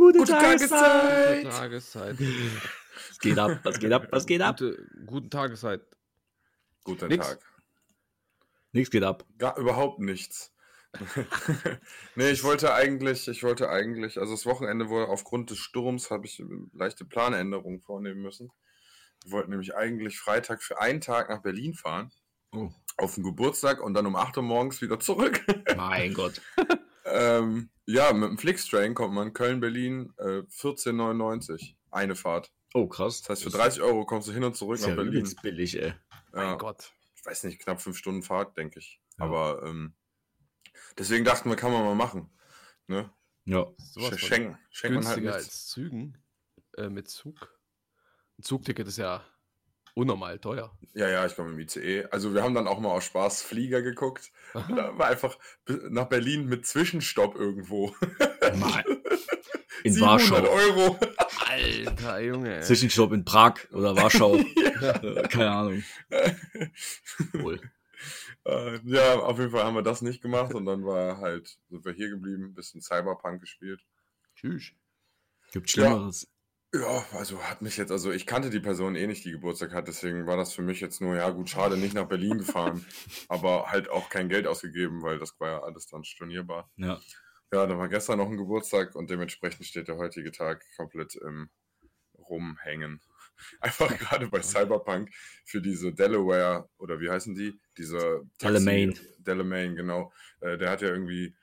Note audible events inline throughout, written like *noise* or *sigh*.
Gute, Gute Tageszeit. Gute Tageszeit. Was geht ab? Was geht ab? Was geht ab? Gute, guten Tageszeit. Guter Nix. Tag. Nichts geht ab. Gar, überhaupt nichts. *laughs* nee, ich wollte eigentlich, ich wollte eigentlich, also das Wochenende wurde aufgrund des Sturms, habe ich leichte Planänderungen vornehmen müssen. Wir wollten nämlich eigentlich Freitag für einen Tag nach Berlin fahren, Oh. auf den Geburtstag und dann um 8 Uhr morgens wieder zurück. Mein Gott. *laughs* ähm, ja, mit dem Flixtrain kommt man Köln-Berlin äh, 14,99. Eine Fahrt. Oh, krass. Das heißt, für 30 Euro kommst du hin und zurück ist nach ja Berlin. übelst billig, ey. Ja. Mein Gott. ich weiß nicht, knapp fünf Stunden Fahrt, denke ich. Ja. Aber ähm, deswegen dachten wir, kann man mal machen. Ne? Ja. Sowas von Schenken. Schenkt man halt günstiger nichts. als Zügen. Äh, mit Zug. Ein Zugticket ist ja unnormal teuer. Ja, ja, ich komme im ICE. Also wir haben dann auch mal aus Spaß Flieger geguckt. Da war einfach nach Berlin mit Zwischenstopp irgendwo. Mal. *laughs* In 700 Warschau. Euro. Alter Junge. Zwischenstopp in Prag oder Warschau. *laughs* Äh, Keine Ahnung. Wohl. Äh, ja, auf jeden Fall haben wir das nicht gemacht und dann war halt, sind wir hier geblieben, ein bisschen Cyberpunk gespielt. Tschüss. Gibt Schlimmeres. Ja, also hat mich jetzt, also ich kannte die Person eh nicht, die Geburtstag hat, deswegen war das für mich jetzt nur, ja gut, schade, nicht nach Berlin gefahren, *laughs* aber halt auch kein Geld ausgegeben, weil das war ja alles dann stornierbar. Ja. Ja, da war gestern noch ein Geburtstag und dementsprechend steht der heutige Tag komplett im Rumhängen. *laughs* Einfach gerade bei Cyberpunk für diese Delaware, oder wie heißen die? Diese Delamain. Delamain, genau. Äh, der hat ja irgendwie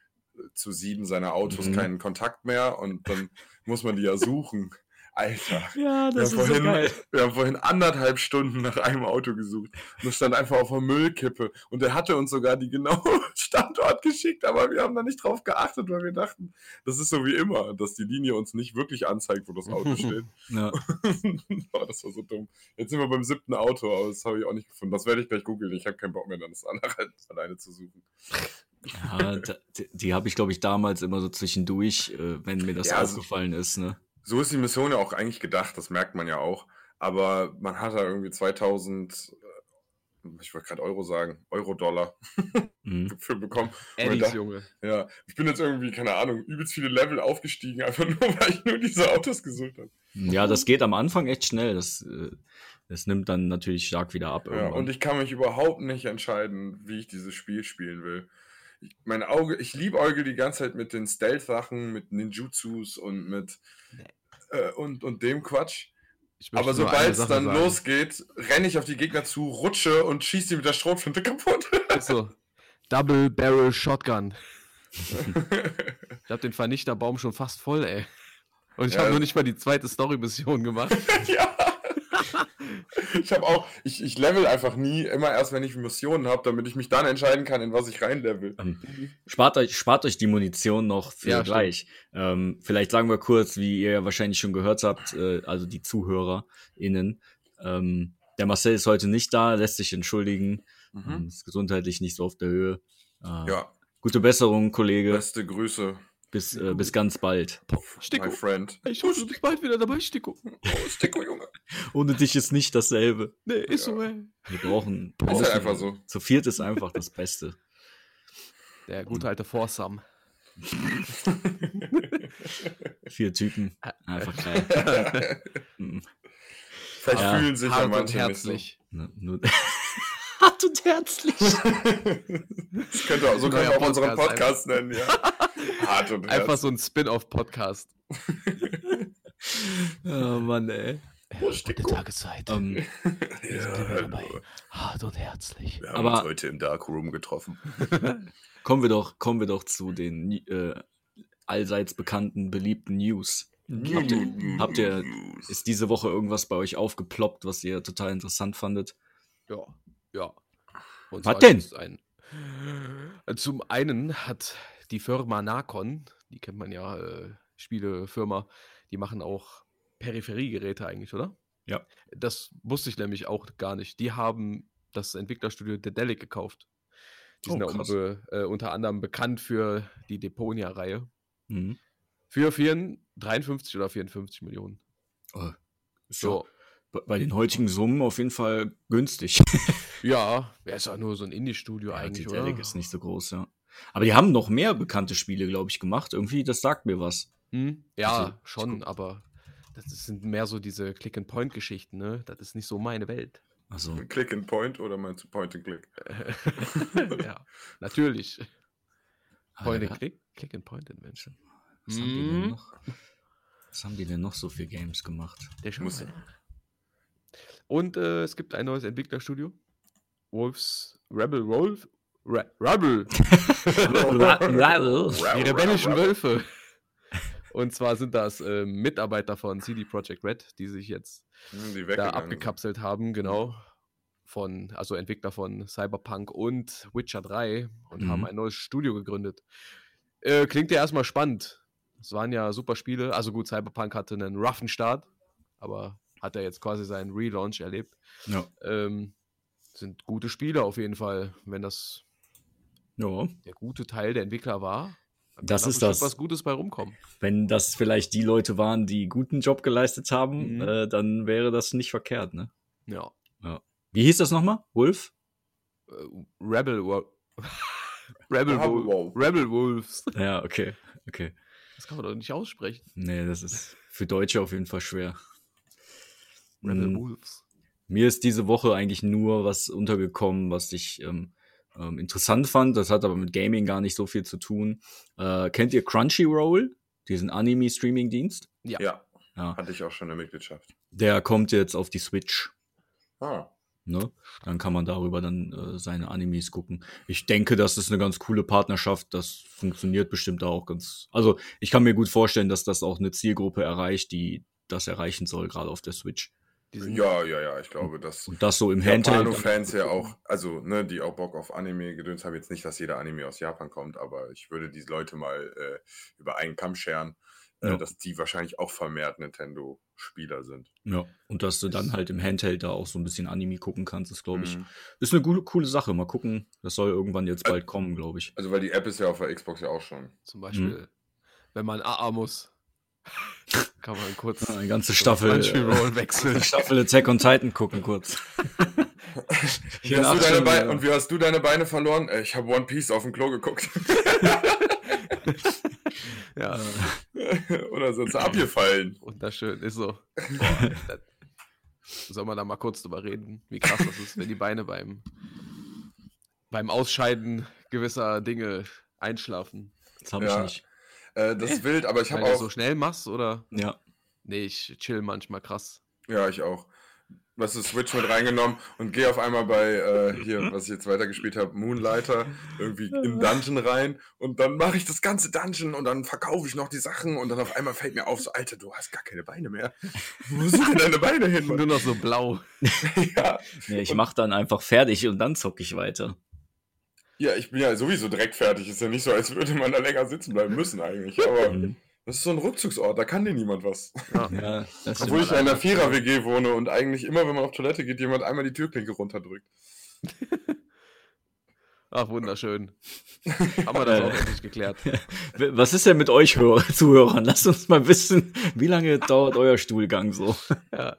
zu sieben seiner Autos Mhm. keinen Kontakt mehr und dann *laughs* muss man die ja suchen. Alter. Ja, Wir haben, vorhin, wir haben vorhin anderthalb Stunden nach einem Auto gesucht und es stand einfach auf der Müllkippe. Und er hatte uns sogar die genaue *laughs* Standort geschickt, aber wir haben da nicht drauf geachtet, weil wir dachten, das ist so wie immer, dass die Linie uns nicht wirklich anzeigt, wo das Auto *laughs* steht. Ja. *laughs* oh, das war so dumm. Jetzt sind wir beim siebten Auto, aber das habe ich auch nicht gefunden. Das werde ich gleich googeln. Ich habe keinen Bock mehr, dann das andere alleine zu suchen. Ja, die, die habe ich, glaube ich, damals immer so zwischendurch, äh, wenn mir das Ja, also- aufgefallen ist. Ne? So ist die Mission ja auch eigentlich gedacht, das merkt man ja auch. Aber man hat da irgendwie 2000, äh, ich wollte gerade Euro sagen, Euro-Dollar Mhm. *laughs* für bekommen. Eddie's da- Junge. Ja, ich bin jetzt irgendwie, keine Ahnung, übelst viele Level aufgestiegen, *laughs* einfach nur, weil ich nur diese Autos gesucht habe. Ja, das geht am Anfang echt schnell. Das, äh, das nimmt dann natürlich stark wieder ab. Ja, und ich kann mich überhaupt nicht entscheiden, wie ich dieses Spiel spielen will. Mein Auge, ich liebäugel die ganze Zeit mit den Stealth-Sachen, mit Ninjutsus und mit äh, und, und dem Quatsch. Aber sobald es dann sagen. losgeht, renne ich auf die Gegner zu, rutsche und schieße die mit der Schrotflinte *laughs* kaputt. Also, Double Barrel Shotgun. *laughs* Ich habe den Vernichterbaum schon fast voll, ey. Und ich Ja. habe noch nicht mal die zweite Story-Mission gemacht. *laughs* ja. Ich habe auch, ich, ich level einfach nie, immer erst, wenn ich Missionen habe, damit ich mich dann entscheiden kann, in was ich reinlevel. Ähm, spart, euch, spart euch die Munition noch für Ja, gleich. Ähm, vielleicht sagen wir kurz, wie ihr ja wahrscheinlich schon gehört habt, äh, also die ZuhörerInnen. Ähm, der Marcel ist heute nicht da, lässt sich entschuldigen. Ähm, ist gesundheitlich nicht so auf der Höhe. Äh, Ja, Gute Besserung, Kollege. beste Grüße, Bis, äh, bis ganz bald. Sticko. my friend. Ich hoffe, du bist bald wieder dabei, Sticko. Oh, Sticko, Junge. *laughs* Ohne dich ist nicht dasselbe. Nee, ist Ja. so, ey. Wir brauchen. Ist halt einfach so. Zu viert ist einfach das Beste. Der gute alte Forsam. *laughs* Vier Typen. Einfach geil. *laughs* Mhm. Vielleicht Ja, fühlen sich ja Hart und manche herzlich. Ne, Hart und herzlich. Das könnte auch, so können wir auch unseren Podcast Podcast nennen, ja. Hart und Einfach herzlich. so ein Spin-off-Podcast. *laughs* Oh Mann, ey. Oh, Sticko. Tageszeit. Ähm, Ja, hallo. Hart und herzlich. Wir haben Aber- uns heute im Darkroom getroffen. *laughs* kommen wir doch, kommen wir doch zu den äh, allseits bekannten, beliebten News. Habt ihr, habt ihr, ist diese Woche irgendwas bei euch aufgeploppt, was ihr total interessant fandet? Ja, ja. Und Was denn? Ein, zum einen hat die Firma Nakon, die kennt man ja, äh, Spielefirma, die machen auch Peripheriegeräte eigentlich, oder? Ja. Das wusste ich nämlich auch gar nicht. Die haben das Entwicklerstudio Dedelic gekauft. Die Oh, sind ja krass. unbe, äh, unter anderem bekannt für die Deponia-Reihe. Mhm. Für 4, 53 oder 54 Millionen. Oh, So. ja bei- den heutigen Summen auf jeden Fall günstig. *laughs* Ja, *laughs* wäre ist auch nur so ein Indie-Studio Ja, eigentlich, Dedelic oder? ist nicht so groß, ja. Aber die haben noch mehr bekannte Spiele, glaube ich, gemacht. Irgendwie, das sagt mir was. Hm? Ja, Also, schon, guck- aber das sind mehr so diese Click-and-Point-Geschichten, ne? Das ist nicht so meine Welt. Also, Click and Point oder meinst du Point and Click? *laughs* ja, natürlich. Point ja, and Click, Click and Point Adventure. was, haben die denn Hm? noch? was haben die denn noch so für Games gemacht? Der schon. Muss- Und äh, es gibt ein neues Entwicklerstudio. Wolves Rebel Wolf. Re Rebel. *laughs* Die rebellischen Wölfe. Und zwar sind das äh, Mitarbeiter von CD Projekt Red, die sich jetzt Hm, Die da sind. abgekapselt haben, genau. Von, also Entwickler von Cyberpunk und Witcher 3 und Mhm. haben ein neues Studio gegründet. Äh, klingt ja erstmal spannend. Es waren ja super Spiele. Also gut, Cyberpunk hatte einen roughen Start, aber hat er jetzt quasi seinen Relaunch erlebt. Ja. Ähm, sind gute Spiele auf jeden Fall. Wenn das ja. der gute Teil der Entwickler war, Das ist das. was Gutes bei rumkommen. Wenn das vielleicht die Leute waren, die guten Job geleistet haben, Mhm. äh, dann wäre das nicht verkehrt, ne? Ja. Wie hieß das nochmal? Wolf? Äh, Rebel Wo *laughs* Rebel, Rebel Wo Wolf. Rebel Wolves. *laughs* Ja, okay. Okay. Das kann man doch nicht aussprechen. Nee, das ist für Deutsche auf jeden Fall schwer. Rebel Mm, Wolves. Mir ist diese Woche eigentlich nur was untergekommen, was ich ähm, ähm, interessant fand. Das hat aber mit Gaming gar nicht so viel zu tun. Äh, kennt ihr Crunchyroll? Diesen Anime-Streaming-Dienst? Ja. Ja, Ja. hatte ich auch schon eine Mitgliedschaft. Der kommt jetzt auf die Switch. Ah, Ne? Dann kann man darüber dann äh, seine Animes gucken. Ich denke, das ist eine ganz coole Partnerschaft. Das funktioniert bestimmt auch ganz. Also ich kann mir gut vorstellen, dass das auch eine Zielgruppe erreicht, die das erreichen soll, gerade auf der Switch. Die sind, ja, ja, ja, ich glaube, dass Und das so im Handheld. Japano-Fans ja auch, also, ne, die auch Bock auf Anime gedöns haben, jetzt nicht, dass jeder Anime aus Japan kommt, aber ich würde diese Leute mal äh, über einen Kamm scheren, äh, Ja. dass die wahrscheinlich auch vermehrt Nintendo-Spieler sind. Ja, und dass du dann halt im Handheld da auch so ein bisschen Anime gucken kannst, ist, glaube ich, Mhm. ist eine coole, coole Sache. Mal gucken. Das soll irgendwann jetzt bald kommen, glaube ich. Also, weil die App ist ja auf der Xbox ja auch schon. Zum Beispiel, wenn man AA muss, *laughs* kann man kurz Eine ganze Staffel. Crunchyroll Äh, wechseln. Staffel Attack on Titan gucken kurz. *laughs* Wie Hier hast du acht deine Stunden, Beine, ja. und wie hast du deine Beine verloren? Äh, Ich habe One Piece auf dem Klo geguckt. *laughs* ja, Oder sind sie abgefallen? wunderschön, ist so. Boah, das, soll man da mal kurz drüber reden, wie krass das ist, wenn die Beine beim, beim Ausscheiden gewisser Dinge einschlafen. Das habe Ja. ich nicht. Äh, das ist wild, aber ich habe du auch. so schnell machst, oder? Ja. Nee, ich chill manchmal krass. Ja, ich auch. Was ist Switch mit reingenommen und gehe auf einmal bei äh, hier, was ich jetzt weitergespielt habe, Moonlighter, irgendwie in Dungeon rein und dann mache ich das ganze Dungeon und dann verkaufe ich noch die Sachen und dann auf einmal fällt mir auf, so, Alter, du hast gar keine Beine mehr. Wo sind denn deine Beine hin? *laughs* Nur noch so blau. *laughs* ja, Nee, ich mache dann einfach fertig und dann zocke ich weiter. Ja, ich bin ja sowieso direkt fertig. Ist ja nicht so, als würde man da länger sitzen bleiben müssen eigentlich. Aber *laughs* Mhm. das ist so ein Rückzugsort, da kann dir niemand was. Ja. Ja, Obwohl ich in einer Vierer-WG wohne und eigentlich immer, wenn man auf Toilette geht, jemand einmal die Türklinke runterdrückt. *laughs* Ach, wunderschön. Haben wir das auch endlich *laughs* geklärt. Was ist denn mit euch Hörer, Zuhörern? Lasst uns mal wissen, wie lange dauert euer Stuhlgang so? Ja.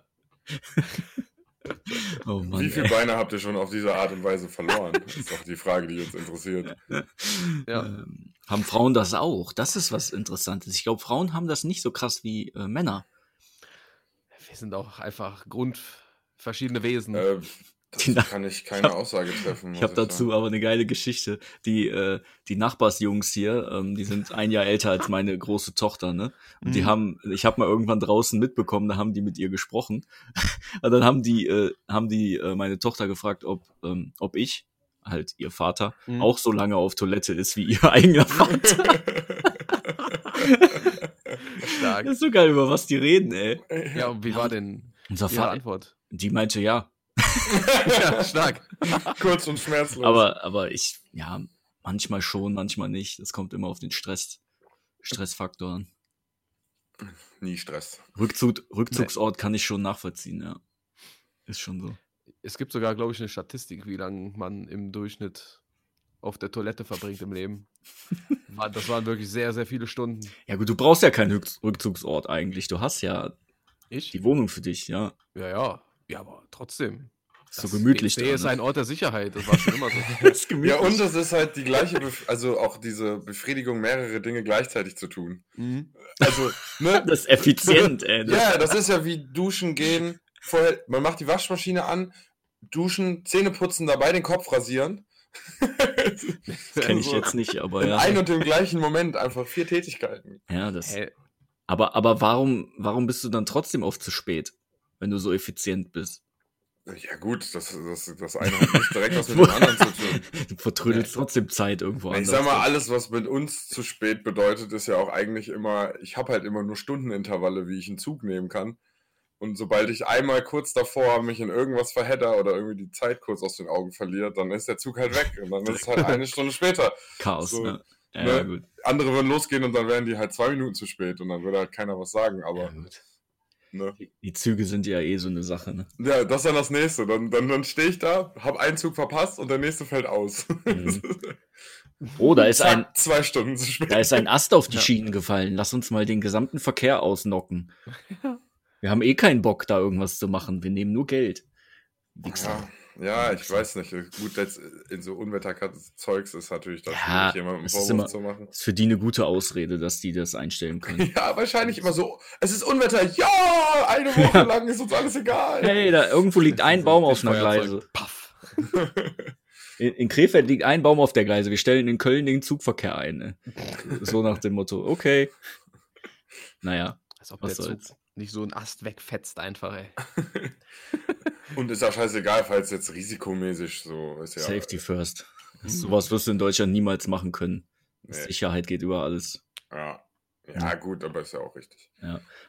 Oh Mann. Wie viele ey. Beine habt ihr schon auf diese Art und Weise verloren? Das ist doch die Frage, die uns interessiert. Ja. Ähm, haben Frauen das auch? Das ist was Interessantes. Ich glaube, Frauen haben das nicht so krass wie äh, Männer. Wir sind auch einfach grundverschiedene Wesen. Äh, Die das Na- kann ich keine Aussage treffen. Ich habe dazu sagen. aber eine geile Geschichte. Die, äh, die Nachbarsjungs hier, ähm, die sind ein Jahr älter als meine große Tochter, ne? Und die Mhm. haben, ich habe mal irgendwann draußen mitbekommen, da haben die mit ihr gesprochen. *laughs* Und dann haben die, äh, haben die äh, meine Tochter gefragt, ob, ähm, ob ich, halt ihr Vater, Mhm. auch so lange auf Toilette ist wie ihr *laughs* eigener Vater. *laughs* Stark. Das ist so geil, über was die reden, ey. Ja, und wie war denn Unser Ihre Vater, Antwort? die meinte ja. *laughs* ja, stark. Kurz und schmerzlos. Aber, aber ich, ja, manchmal schon, manchmal nicht. Das kommt immer auf den Stress, Stressfaktor an. Nie Stress. Rückzug, Rückzugsort kann ich schon nachvollziehen, ja. Ist schon so. Es gibt sogar, glaube ich, eine Statistik, wie lange man im Durchschnitt auf der Toilette verbringt im Leben. *laughs* Das waren wirklich sehr, sehr viele Stunden. Ja gut, du brauchst ja keinen Rück- Rückzugsort eigentlich. Du hast ja Ich? die Wohnung für dich, ja. Ja, ja. Ja, aber trotzdem. so gemütlich Der ist ne? ein Ort der Sicherheit, das war schon immer so. *laughs* Das. Ja, und es ist halt die gleiche, Bef also auch diese Befriedigung, mehrere Dinge gleichzeitig zu tun. Mhm. Also, ne? *laughs* das ist effizient, ey. Das, ja, das ist ja wie duschen gehen. Vorher, man macht die Waschmaschine an, duschen, Zähne putzen, dabei den Kopf rasieren. *laughs* das kenne ich jetzt nicht, aber In ja. ein und dem gleichen Moment einfach vier Tätigkeiten. Ja, das. Hä? Aber, aber warum, warum bist du dann trotzdem oft zu spät, wenn du so effizient bist? Ja gut, das, das, das eine hat nicht direkt was mit dem *laughs* anderen zu tun. *laughs* Du vertrödelst trotzdem Zeit irgendwo Ich sag mal, alles, was mit uns zu spät bedeutet, ist ja auch eigentlich immer, ich habe halt immer nur Stundenintervalle, wie ich einen Zug nehmen kann. Und sobald ich einmal kurz davor mich in irgendwas verhedder oder irgendwie die Zeit kurz aus den Augen verliere, dann ist der Zug halt weg. Und dann ist es halt eine Stunde später. Chaos, so, ne? Ja, ne? gut. Andere würden losgehen und dann wären die halt zwei Minuten zu spät und dann würde halt keiner was sagen. Ja, Aber gut. Ne? Die- Züge sind ja eh so eine Sache, ne? ja, das ist dann das nächste. Dann, dann, dann stehe ich da, habe einen Zug verpasst und der nächste fällt aus. Mhm. Oh, da *laughs* ist ein, zwei Stunden zu spät. da ist ein Ast auf die Ja. Schienen gefallen. Lass uns mal den gesamten Verkehr ausnocken. Wir haben eh keinen Bock, da irgendwas zu machen. Wir nehmen nur Geld. Wichser. Ja, ja, ich weiß nicht. Gut, jetzt in so Unwetterzeugs ist natürlich das Ja, jemandem ist Vorwurf immer- zu machen. Ist für die eine gute Ausrede, dass die das einstellen können. *laughs* Ja, wahrscheinlich immer so. Es ist Unwetter. Ja, eine *laughs* Woche lang ist uns alles egal. Hey, da irgendwo liegt ein *laughs* Baum auf einer. Gleise. Paff. In, in Krefeld liegt ein Baum auf der Gleise. Wir stellen in Köln den Zugverkehr ein. Ne? So nach dem Motto, okay. Naja, Was soll's. Nicht so einen Ast wegfetzt einfach, ey. *laughs* Und ist ja scheißegal, falls jetzt risikomäßig so ist ja. Safety first. Mhm. Sowas wirst du in Deutschland niemals machen können. Nee. Sicherheit geht über alles. Ja. ja, gut, aber ist ja auch richtig.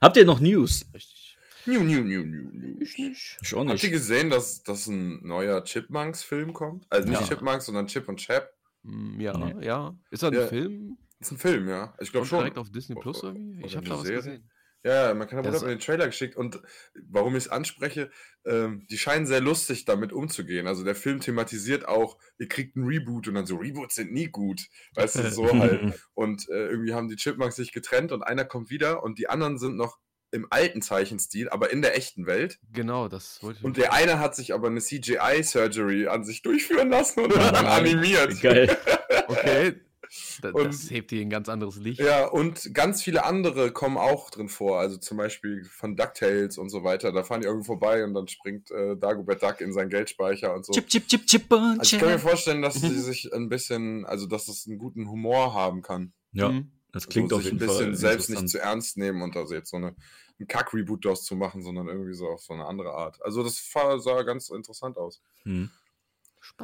Habt ihr noch News? Richtig. New, new, new, new, new. Ich nicht. Ich auch Habt ihr nicht. gesehen, dass, dass ein neuer Chipmunks-Film kommt? Also nicht Ja. Chipmunks, sondern Chip und Chap. Hm, Ja, Nee. ja. Ist das ein Ja. Film? ist ein Film, ja. Ich glaube schon. direkt auf Disney Plus Oder- irgendwie? Ich habe da was gesehen. Ja, mein kleiner Bruder Das- den Trailer geschickt und warum ich es anspreche, ähm, die scheinen sehr lustig damit umzugehen. Also der Film thematisiert auch, ihr kriegt einen Reboot und dann so, Reboots sind nie gut. Weißt du, so halt. *laughs* Und äh, irgendwie haben die Chipmunks sich getrennt und einer kommt wieder und die anderen sind noch im alten Zeichenstil, aber in der echten Welt. Genau, das wollte ich. Und der eine hat sich aber eine CGI-Surgery an sich durchführen lassen und dann animiert. Geil. *laughs* okay. Da, Und- das hebt hier ein ganz anderes Licht. Ja, und ganz viele andere kommen auch drin vor. Also zum Beispiel von DuckTales und so weiter. Da fahren die irgendwo vorbei und dann springt äh, Dagobert Duck in seinen Geldspeicher und so. Chip, chip, chip, chip und Also ich kann mir vorstellen, dass sie sich ein bisschen, also dass es einen guten Humor haben kann. Ja, Mhm. das klingt so auf sich jeden ein bisschen Fall selbst nicht zu ernst nehmen und also jetzt so eine, einen Kack-Reboot daraus zu machen, sondern irgendwie so auf so eine andere Art. Also das sah ganz interessant aus. Hm.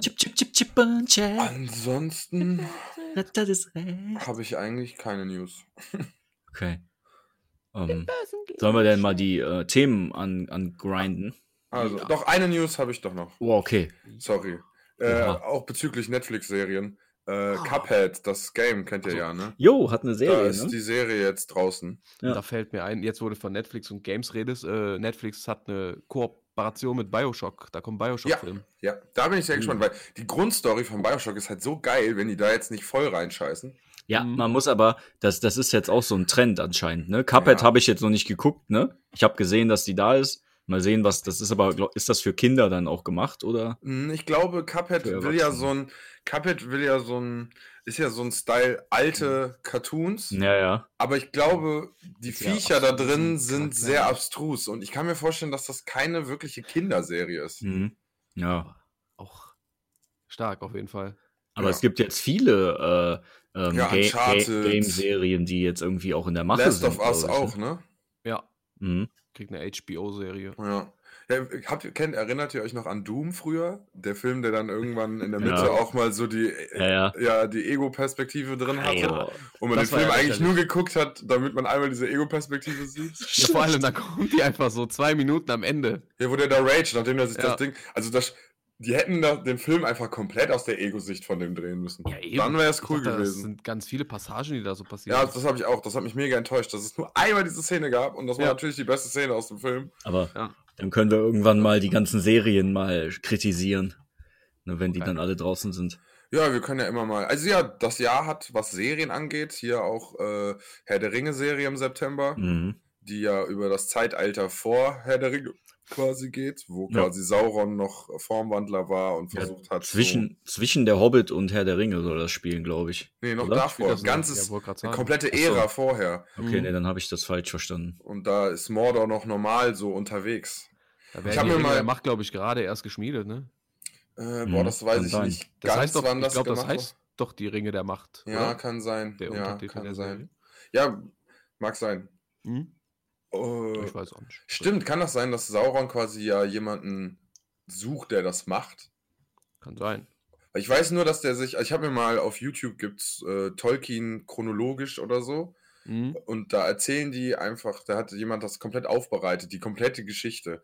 Chip, chip, chip, chip und chip. Ansonsten habe ich eigentlich keine News. Okay. Ähm, sollen wir denn mal die äh, Themen an, angrinden? Also, Ja. doch eine News habe ich doch noch. Oh, okay. Sorry. Äh, Oha. auch bezüglich Netflix-Serien. Äh, Ah. Cuphead, das Game, kennt ihr Also, ja, ne? Jo, hat eine Da Serie, ist ne? die Serie jetzt draußen. Ja. Da fällt mir ein, jetzt wurde von Netflix und Games redest. Äh, Netflix hat eine Kooperation mit Bioshock. Da kommt Bioshock-Film. Ja, da bin ich sehr Mhm. gespannt, weil die Grundstory von Bioshock ist halt so geil, wenn die da jetzt nicht voll reinscheißen. Ja, Mhm. man muss aber, das, das ist jetzt auch so ein Trend anscheinend, ne? Cuphead Ja. habe ich jetzt noch nicht geguckt, ne? Ich habe gesehen, dass die da ist. Mal sehen, was das ist, aber glaub- ist das für Kinder dann auch gemacht, oder? Hm, Ich glaube, Cuphead will ja so ein, Cuphead will ja so ein, ist ja so ein Style alte Cartoons, Ja, ja. aber ich glaube, die Ist ja Viecher da drin sind Charakter. sehr abstrus und ich kann mir vorstellen, dass das keine wirkliche Kinderserie ist. Mhm. Ja. Auch stark auf jeden Fall. Aber Ja. es gibt jetzt viele äh, ähm, Ja, Ga-. Game-Serien, die jetzt irgendwie auch in der Mache Last sind. of Us ich, auch, ne? Ja, Mhm. Kriegt eine HBO-Serie. Ja. ja habt kennt, erinnert ihr euch noch an Doom früher? Der Film, der dann irgendwann in der *laughs* Ja. Mitte auch mal so die, Ja, ja. ja, die Ego-Perspektive drin hatte. Ja. Und man Das den Film ja eigentlich nur geguckt hat, damit man einmal diese Ego-Perspektive sieht. *laughs* Ja, vor allem, da kommt die einfach so zwei Minuten am Ende. Ja, wo der da rage, nachdem er sich Ja. das Ding. Also das. Die hätten den Film einfach komplett aus der Ego-Sicht von dem drehen müssen. Ja, eben. Dann wäre es cool dachte, Das gewesen. sind ganz viele Passagen, die da so passieren. Ja, das habe ich auch. Das hat mich mega enttäuscht, dass es nur einmal diese Szene gab und das war Ja. natürlich die beste Szene aus dem Film. Aber Ja. dann können wir irgendwann mal die ganzen Serien mal kritisieren. Ne, wenn die Okay. dann alle draußen sind. Ja, wir können ja immer mal. Also ja, das Jahr hat, was Serien angeht, hier auch äh, Herr der Ringe-Serie im September, Mhm. die ja über das Zeitalter vor Herr der Ringe quasi geht, wo Ja. quasi Sauron noch Formwandler war und Ja, versucht hat. Zwischen, zwischen der Hobbit und Herr der Ringe soll das spielen, glaube ich. So, nee, noch oder? davor. Das noch? Ganzes, Ja, komplette Ach so. Ära vorher. Okay, Mhm. nee, dann habe ich das falsch verstanden. Und da ist Mordor noch normal so unterwegs. Da Ich werden hab die mir mal- der Macht, glaube ich, gerade erst geschmiedet, ne? Äh, Mhm, boah, das weiß kann ich sein. nicht. Das ganz, heißt doch, wann ich das glaube, das heißt doch die Ringe der Macht. Ja, oder? kann sein. Der ja, kann der sein. Serie. Ja, mag sein. Hm? Äh, Ich weiß auch nicht. stimmt, kann das sein, dass Sauron quasi ja jemanden sucht, der das macht? Kann sein. Ich weiß nur, dass der sich, ich habe mir mal auf YouTube gibt's äh, Tolkien chronologisch oder so Hm? und da erzählen die einfach, da hat jemand das komplett aufbereitet, die komplette Geschichte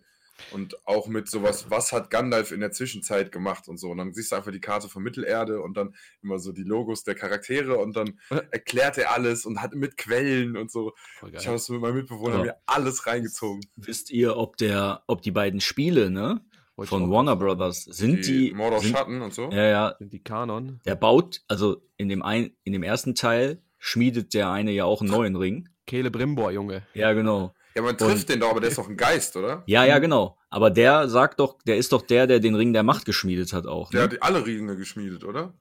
und auch mit sowas, was hat Gandalf in der Zwischenzeit gemacht und so und dann siehst du einfach die Karte von Mittelerde und dann immer so die Logos der Charaktere und dann erklärt er alles und hat mit Quellen und so. Ich habe es mit meinem Mitbewohner Ja. mir alles reingezogen. Wisst ihr, ob der, ob die beiden Spiele, ne, von Warner. Brothers, sind die, Mordor sind, Schatten und so. ja, ja, Sind die Kanon? der baut, also in dem ein, in dem ersten Teil schmiedet der eine ja auch einen *laughs* neuen Ring. Kehle Brimbor, Junge. Ja, genau. Ja, man trifft Und- den doch, aber der ist doch ein Geist, oder? Ja, ja, genau. Aber der sagt doch, der ist doch der, der den Ring der Macht geschmiedet hat auch. Der Ne? hat alle Ringe geschmiedet, oder?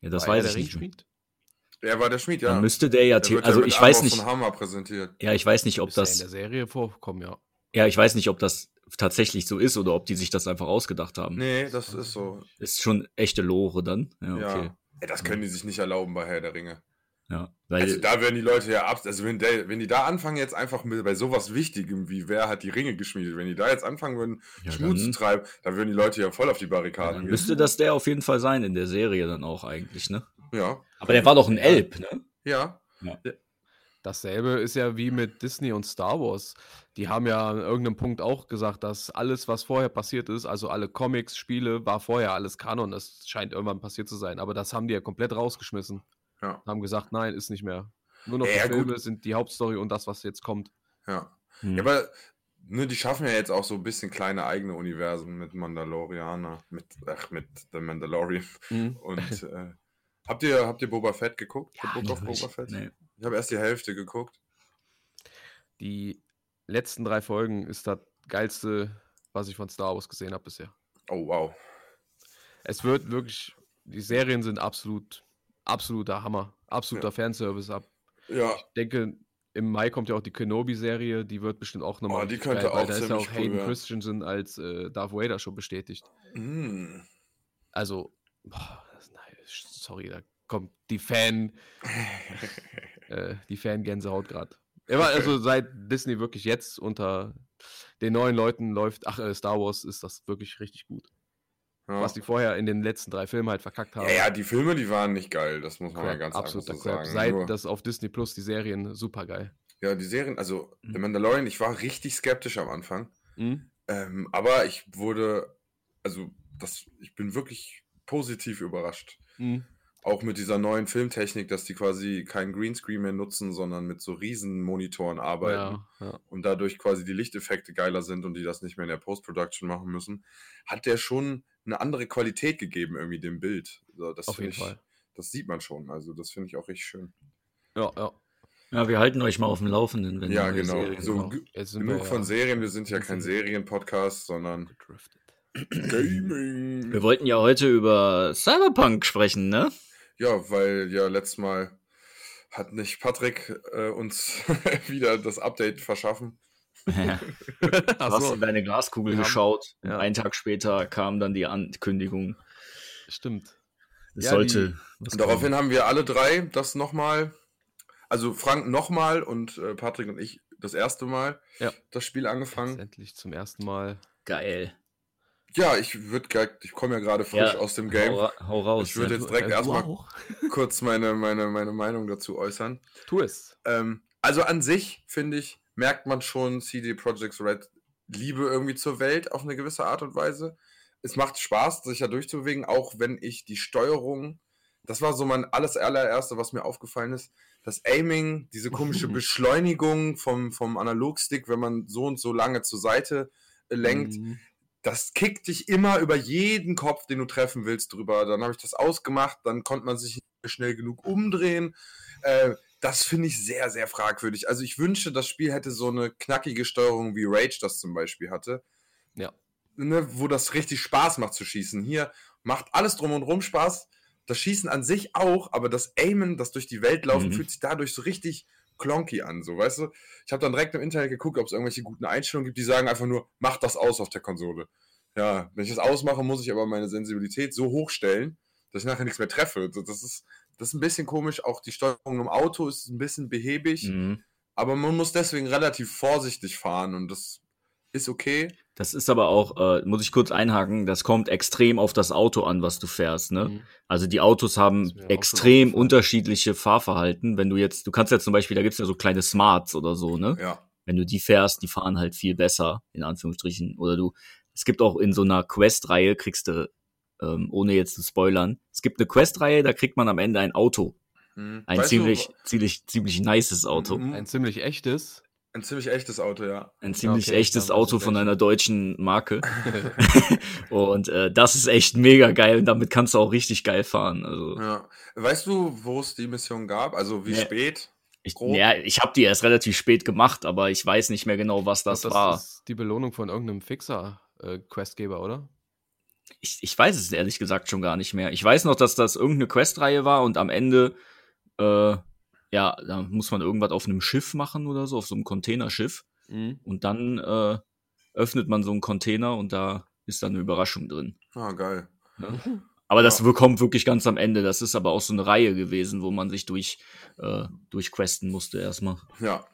Ja, das War er weiß der ich nicht. mehr. Er war der Schmied, ja. Dann müsste der ja, Der ja also mit ich weiß Armor nicht, von Hammer präsentiert. ja, ich weiß nicht, ob Ist ja in das, der Serie vorkommen, ja. ja, ich weiß nicht, ob das tatsächlich so ist oder ob die sich das einfach ausgedacht haben. Nee, das ist so. Ist schon echte Lore dann. Ja, Ja. okay. Ey, das können die sich nicht erlauben bei Herr der Ringe. Ja, weil, Also da werden die Leute ja ab. Also wenn, der, wenn die da anfangen, jetzt einfach mit, bei sowas Wichtigem wie wer hat die Ringe geschmiedet, wenn die da jetzt anfangen würden, Ja, Schmutz zu treiben, dann würden die Leute ja voll auf die ja, Barrikaden dann gehen. müsste das der auf jeden Fall sein in der Serie dann auch eigentlich, ne? Ja, Aber der war doch ein Elb, ne? ja. Dasselbe ist ja wie mit Disney und Star Wars. Die haben ja an irgendeinem Punkt auch gesagt, dass alles, was vorher passiert ist, also alle Comics, Spiele, war vorher alles Kanon. Das scheint irgendwann passiert zu sein. Aber das haben die ja komplett rausgeschmissen. Ja. Haben gesagt, nein, ist nicht mehr. Nur noch Ja, die gut. Filme sind die Hauptstory und das, was jetzt kommt. Ja. Hm. ja aber ne, die schaffen ja jetzt auch so ein bisschen kleine eigene Universen mit Mandalorianer, mit, ach, mit The Mandalorian. Mhm. *laughs* Und äh, habt ihr habt ihr Boba Fett geguckt? Ja, Book of Boba Fett? nee. Ich habe erst die Hälfte geguckt. Die letzten drei Folgen ist das geilste, was ich von Star Wars gesehen habe bisher. Oh, wow. Es wird wirklich, die Serien sind absolut, absoluter Hammer. Absoluter Ja. Fanservice ab. Ja, Ich denke, im Mai kommt ja auch die Kenobi-Serie, die wird bestimmt auch nochmal. Oh, die richtig könnte geil, auch Da ist ja auch cool Hayden werden. Christensen als äh, Darth Vader schon bestätigt. mm. Also, boah, sorry, da kommt die Fan, *laughs* äh, die Fan-Gänsehaut gerade. Also seit Disney wirklich jetzt unter den neuen Leuten läuft, ach, äh, Star Wars ist das wirklich richtig gut. Ja. Was die vorher in den letzten drei Filmen halt verkackt haben. ja, ja, die Filme, die waren nicht geil, das muss man ja Crap, ganz absoluter einfach so Crap. sagen. Seit Nur- das auf Disney Plus die Serien super geil. ja, die Serien, also Mhm. The Mandalorian, ich war richtig skeptisch am Anfang. Mhm. Ähm, aber ich wurde, also das, ich bin wirklich positiv überrascht. Mhm. Auch mit dieser neuen Filmtechnik, dass die quasi keinen Greenscreen mehr nutzen, sondern mit so riesen Monitoren arbeiten Ja, ja. und dadurch quasi die Lichteffekte geiler sind und die das nicht mehr in der Post-Production machen müssen, hat der schon eine andere Qualität gegeben, irgendwie dem Bild. Das Auf jeden ich, Fall. Das sieht man schon. Also, das finde ich auch richtig schön. Ja, ja. Ja, wir halten euch mal auf dem Laufenden, wenn Ja, genau. Serien So, Genug wir von ja Serien, wir sind ja kein. Serienpodcast, sondern gedriftet. *clears throat* Gaming. Wir wollten ja heute über Cyberpunk sprechen, ne? Ja, weil ja letztes Mal hat nicht Patrick äh, uns *laughs* wieder das Update verschaffen. *laughs* du hast in deine Glaskugel Wir haben- geschaut. ja. Einen Tag später kam dann die Ankündigung. stimmt. Es Ja, sollte. was Und daraufhin haben wir alle drei das nochmal, also Frank nochmal und äh, Patrick und ich das erste Mal Ja. das Spiel angefangen. Endlich zum ersten Mal. Geil. Ja, ich würde, ich komme ja gerade frisch Ja, aus dem Game. Hau, hau raus. Ich würde ja. jetzt direkt Äh, du erstmal auch? *laughs* kurz meine, meine, meine Meinung dazu äußern. Tu es. Ähm, also an sich, finde ich, merkt man schon CD Projekt Red Liebe irgendwie zur Welt auf eine gewisse Art und Weise. Es macht Spaß, sich da durchzubewegen, auch wenn ich die Steuerung, das war so mein alles allererste, was mir aufgefallen ist, das Aiming, diese komische *laughs* Beschleunigung vom, vom Analogstick, wenn man so und so lange zur Seite äh, lenkt, Mhm. Das kickt dich immer über jeden Kopf, den du treffen willst, drüber. Dann habe ich das ausgemacht, dann konnte man sich schnell genug umdrehen. Äh, das finde ich sehr, sehr fragwürdig. Also ich wünsche, das Spiel hätte so eine knackige Steuerung wie Rage das zum Beispiel hatte. Ja. Ne, wo das richtig Spaß macht zu schießen. Hier macht alles drum und rum Spaß. Das Schießen an sich auch, aber das Aimen, das durch die Welt laufen, Mhm. fühlt sich dadurch so richtig klonky an, so, weißt du? Ich habe dann direkt im Internet geguckt, ob es irgendwelche guten Einstellungen gibt, die sagen einfach nur, mach das aus auf der Konsole. Ja, wenn ich das ausmache, muss ich aber meine Sensibilität so hochstellen, dass ich nachher nichts mehr treffe. Das ist, das ist ein bisschen komisch. Auch die Steuerung im Auto ist ein bisschen behäbig, Mhm. aber man muss deswegen relativ vorsichtig fahren und das ist okay. Das ist aber auch, äh, muss ich kurz einhaken, das kommt extrem auf das Auto an, was du fährst, ne? Mhm. Also die Autos haben extrem unterschiedliche Fahrverhalten. Wenn du jetzt, du kannst ja zum Beispiel, da gibt's ja so kleine Smarts oder so, ne? Ja. Wenn du die fährst, die fahren halt viel besser, in Anführungsstrichen. Oder du, es gibt auch in so einer Quest-Reihe, kriegst du, ähm, ohne jetzt zu spoilern, es gibt eine Quest-Reihe, da kriegt man am Ende ein Auto. Mhm. Ein Weißt du, ziemlich, ziemlich, ziemlich nices Auto. Mhm. Ein ziemlich echtes. Ein ziemlich echtes Auto, ja. Ein ziemlich Okay, echtes Auto von einer deutschen Marke. *laughs* *laughs* Und äh, das ist echt mega geil und damit kannst du auch richtig geil fahren. Also ja. Weißt du, wo es die Mission gab? Also wie Nee. spät? ich, grob. ja, ich habe die erst relativ spät gemacht, aber ich weiß nicht mehr genau, was das, das war. ist die Belohnung von irgendeinem Fixer-Questgeber, oder? Ich, ich weiß es ehrlich gesagt schon gar nicht mehr. Ich weiß noch, dass das irgendeine Questreihe war und am Ende, äh, ja, da muss man irgendwas auf einem Schiff machen oder so, auf so einem Containerschiff. Mhm. Und dann äh, öffnet man so einen Container und da ist dann eine Überraschung drin. Ah, geil. Ne? Aber das Ja. kommt wirklich ganz am Ende. Das ist aber auch so eine Reihe gewesen, wo man sich durch, äh, durchquesten musste erstmal. Ja.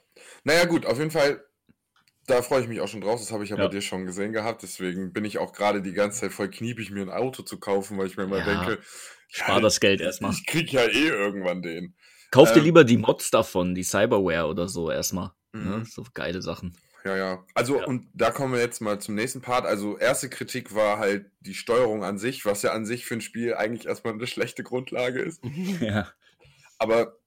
Naja, gut, auf jeden Fall, da freue ich mich auch schon drauf. Das habe ich ja, Ja. bei dir schon gesehen gehabt. Deswegen bin ich auch gerade die ganze Zeit voll kniepig, mir ein Auto zu kaufen, weil ich mir immer Ja. denke, Spar ja, das Geld erstmal. ich krieg ja eh irgendwann den. Kauf dir ähm, lieber die Mods davon, die Cyberware oder so erstmal. Ne? Mhm. So geile Sachen. Ja, ja. Also, Ja. und da kommen wir jetzt mal zum nächsten Part. Also, erste Kritik war halt die Steuerung an sich, was ja an sich für ein Spiel eigentlich erstmal eine schlechte Grundlage ist. *laughs* ja. Aber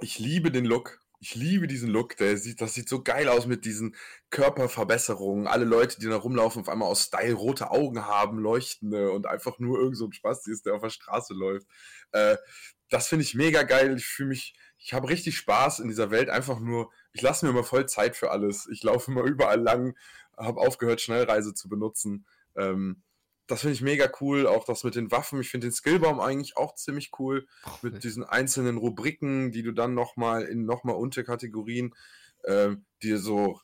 ich liebe den Look. Ich liebe diesen Look. Der sieht, das sieht so geil aus mit diesen Körperverbesserungen. Alle Leute, die da rumlaufen, auf einmal aus Style rote Augen haben, leuchtende und einfach nur irgend so ein Spaß ist, der auf der Straße läuft. Äh, das finde ich mega geil. Ich fühle mich, ich habe richtig Spaß in dieser Welt. Einfach nur, ich lasse mir immer voll Zeit für alles. Ich laufe immer überall lang, habe aufgehört, Schnellreise zu benutzen. Ähm, das finde ich mega cool. Auch das mit den Waffen. Ich finde den Skillbaum eigentlich auch ziemlich cool mit diesen einzelnen Rubriken, die du dann nochmal in nochmal Unterkategorien, äh, dir so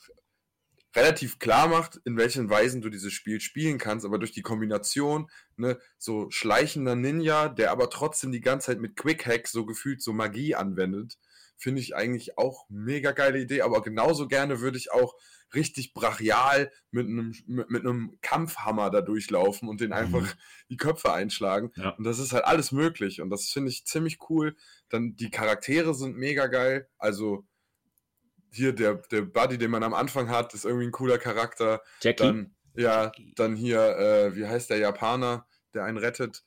relativ klar macht, in welchen Weisen du dieses Spiel spielen kannst, aber durch die Kombination, ne, so schleichender Ninja, der aber trotzdem die ganze Zeit mit Quick Hack so gefühlt so Magie anwendet, finde ich eigentlich auch mega geile Idee, aber genauso gerne würde ich auch richtig brachial mit einem, mit, mit einem Kampfhammer da durchlaufen und den einfach *laughs* die Köpfe einschlagen. Ja. Und das ist halt alles möglich. Und das finde ich ziemlich cool. Dann die Charaktere sind mega geil. Also hier der, der Buddy, den man am Anfang hat, ist irgendwie ein cooler Charakter. Jackie? Dann, ja, dann hier, äh, wie heißt der Japaner, der einen rettet?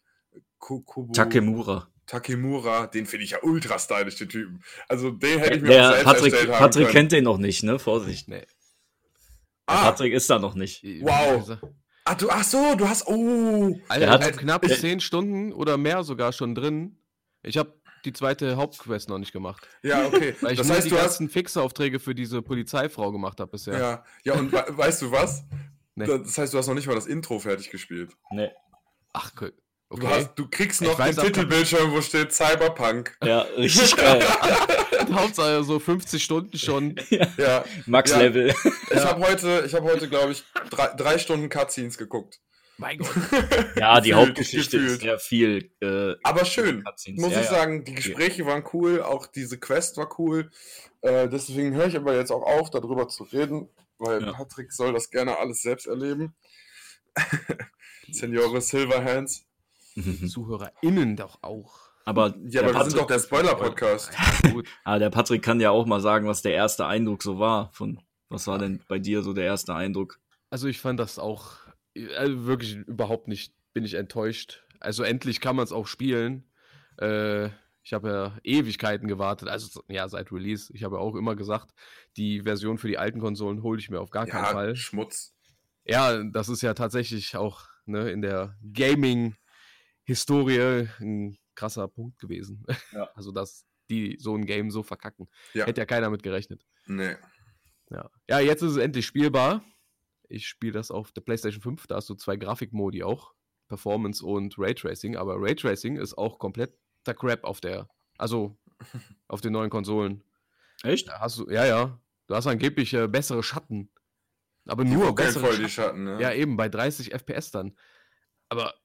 Kubo- Takemura. Takemura, den finde ich ja ultra stylisch, den Typen. Also den hätte ich mir auch Der selbst Patrick, erstellt haben Patrick können. kennt den noch nicht, ne? Vorsicht. Nee. Ah, Patrick ist da noch nicht. Wow. ah, du, ach so, du hast, oh, Alter, Der hat- ich hab knapp 10 Stunden oder mehr sogar schon drin. Ich habe die zweite Hauptquest noch nicht gemacht. ja, okay. Weil ich Das heißt, die du hast, ganzen Fixeraufträge für diese Polizeifrau gemacht habe bisher. ja, ja, und we- weißt du was? Nee. Das heißt, du hast noch nicht mal das Intro fertig gespielt. Nee. Ach, cool. Du, Okay. hast, du kriegst noch den Titelbildschirm, wo steht Cyberpunk. Ja, *laughs* richtig geil. *laughs* Hauptsache so 50 Stunden schon. Ja, Max-Level. ich habe heute, ich habe heute, glaube ich, drei, drei Stunden Cutscenes geguckt. Mein *laughs* Gott. Ja, die Hauptgeschichte gefühlt. ist sehr viel. Äh, Aber schön, Cutscenes. muss ja, ich ja. sagen. Die Gespräche waren cool, auch diese Quest war cool. Äh, deswegen höre ich aber jetzt auch auf, darüber zu reden, weil Ja. Patrick soll das gerne alles selbst erleben. Seniore Silverhands. ZuhörerInnen doch auch. Aber, Ja, aber wir sind Patrick, doch der Spoiler-Podcast. Ja, gut. ah, der Patrick kann ja auch mal sagen, was der erste Eindruck so war. Von, was war denn bei dir so der erste Eindruck? Also ich fand das auch also wirklich überhaupt nicht, bin ich enttäuscht. Also endlich kann man es auch spielen. Äh, ich habe ja Ewigkeiten gewartet, also ja, seit Release. Ich habe ja auch immer gesagt, die Version für die alten Konsolen hole ich mir auf gar keinen Ja, Fall. Schmutz. Ja, das ist ja tatsächlich auch ne, in der Gaming-Historie ein krasser Punkt gewesen. *laughs* Ja. Also, dass die so ein Game so verkacken. Ja. Hätte ja keiner mit gerechnet. Nee. Ja. ja, jetzt ist es endlich spielbar. Ich spiele das auf der PlayStation 5, da hast du zwei Grafikmodi auch, Performance und Raytracing, aber Raytracing ist auch komplett der Crap auf der, also *laughs* auf den neuen Konsolen. Echt? Da hast du, ja, ja, du hast angeblich äh, bessere Schatten. Aber Die nur bessere voll Schatten. die Schatten, ne? Ja, eben, bei 30 FPS dann. Aber,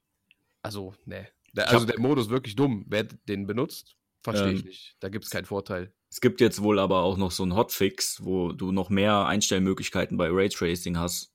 also, ne. Der, Ich also der Modus wirklich dumm. Wer den benutzt, verstehe ich Ähm, nicht. Da gibt es keinen Vorteil. Es gibt jetzt wohl aber auch noch so einen Hotfix, wo du noch mehr Einstellmöglichkeiten bei Raytracing hast.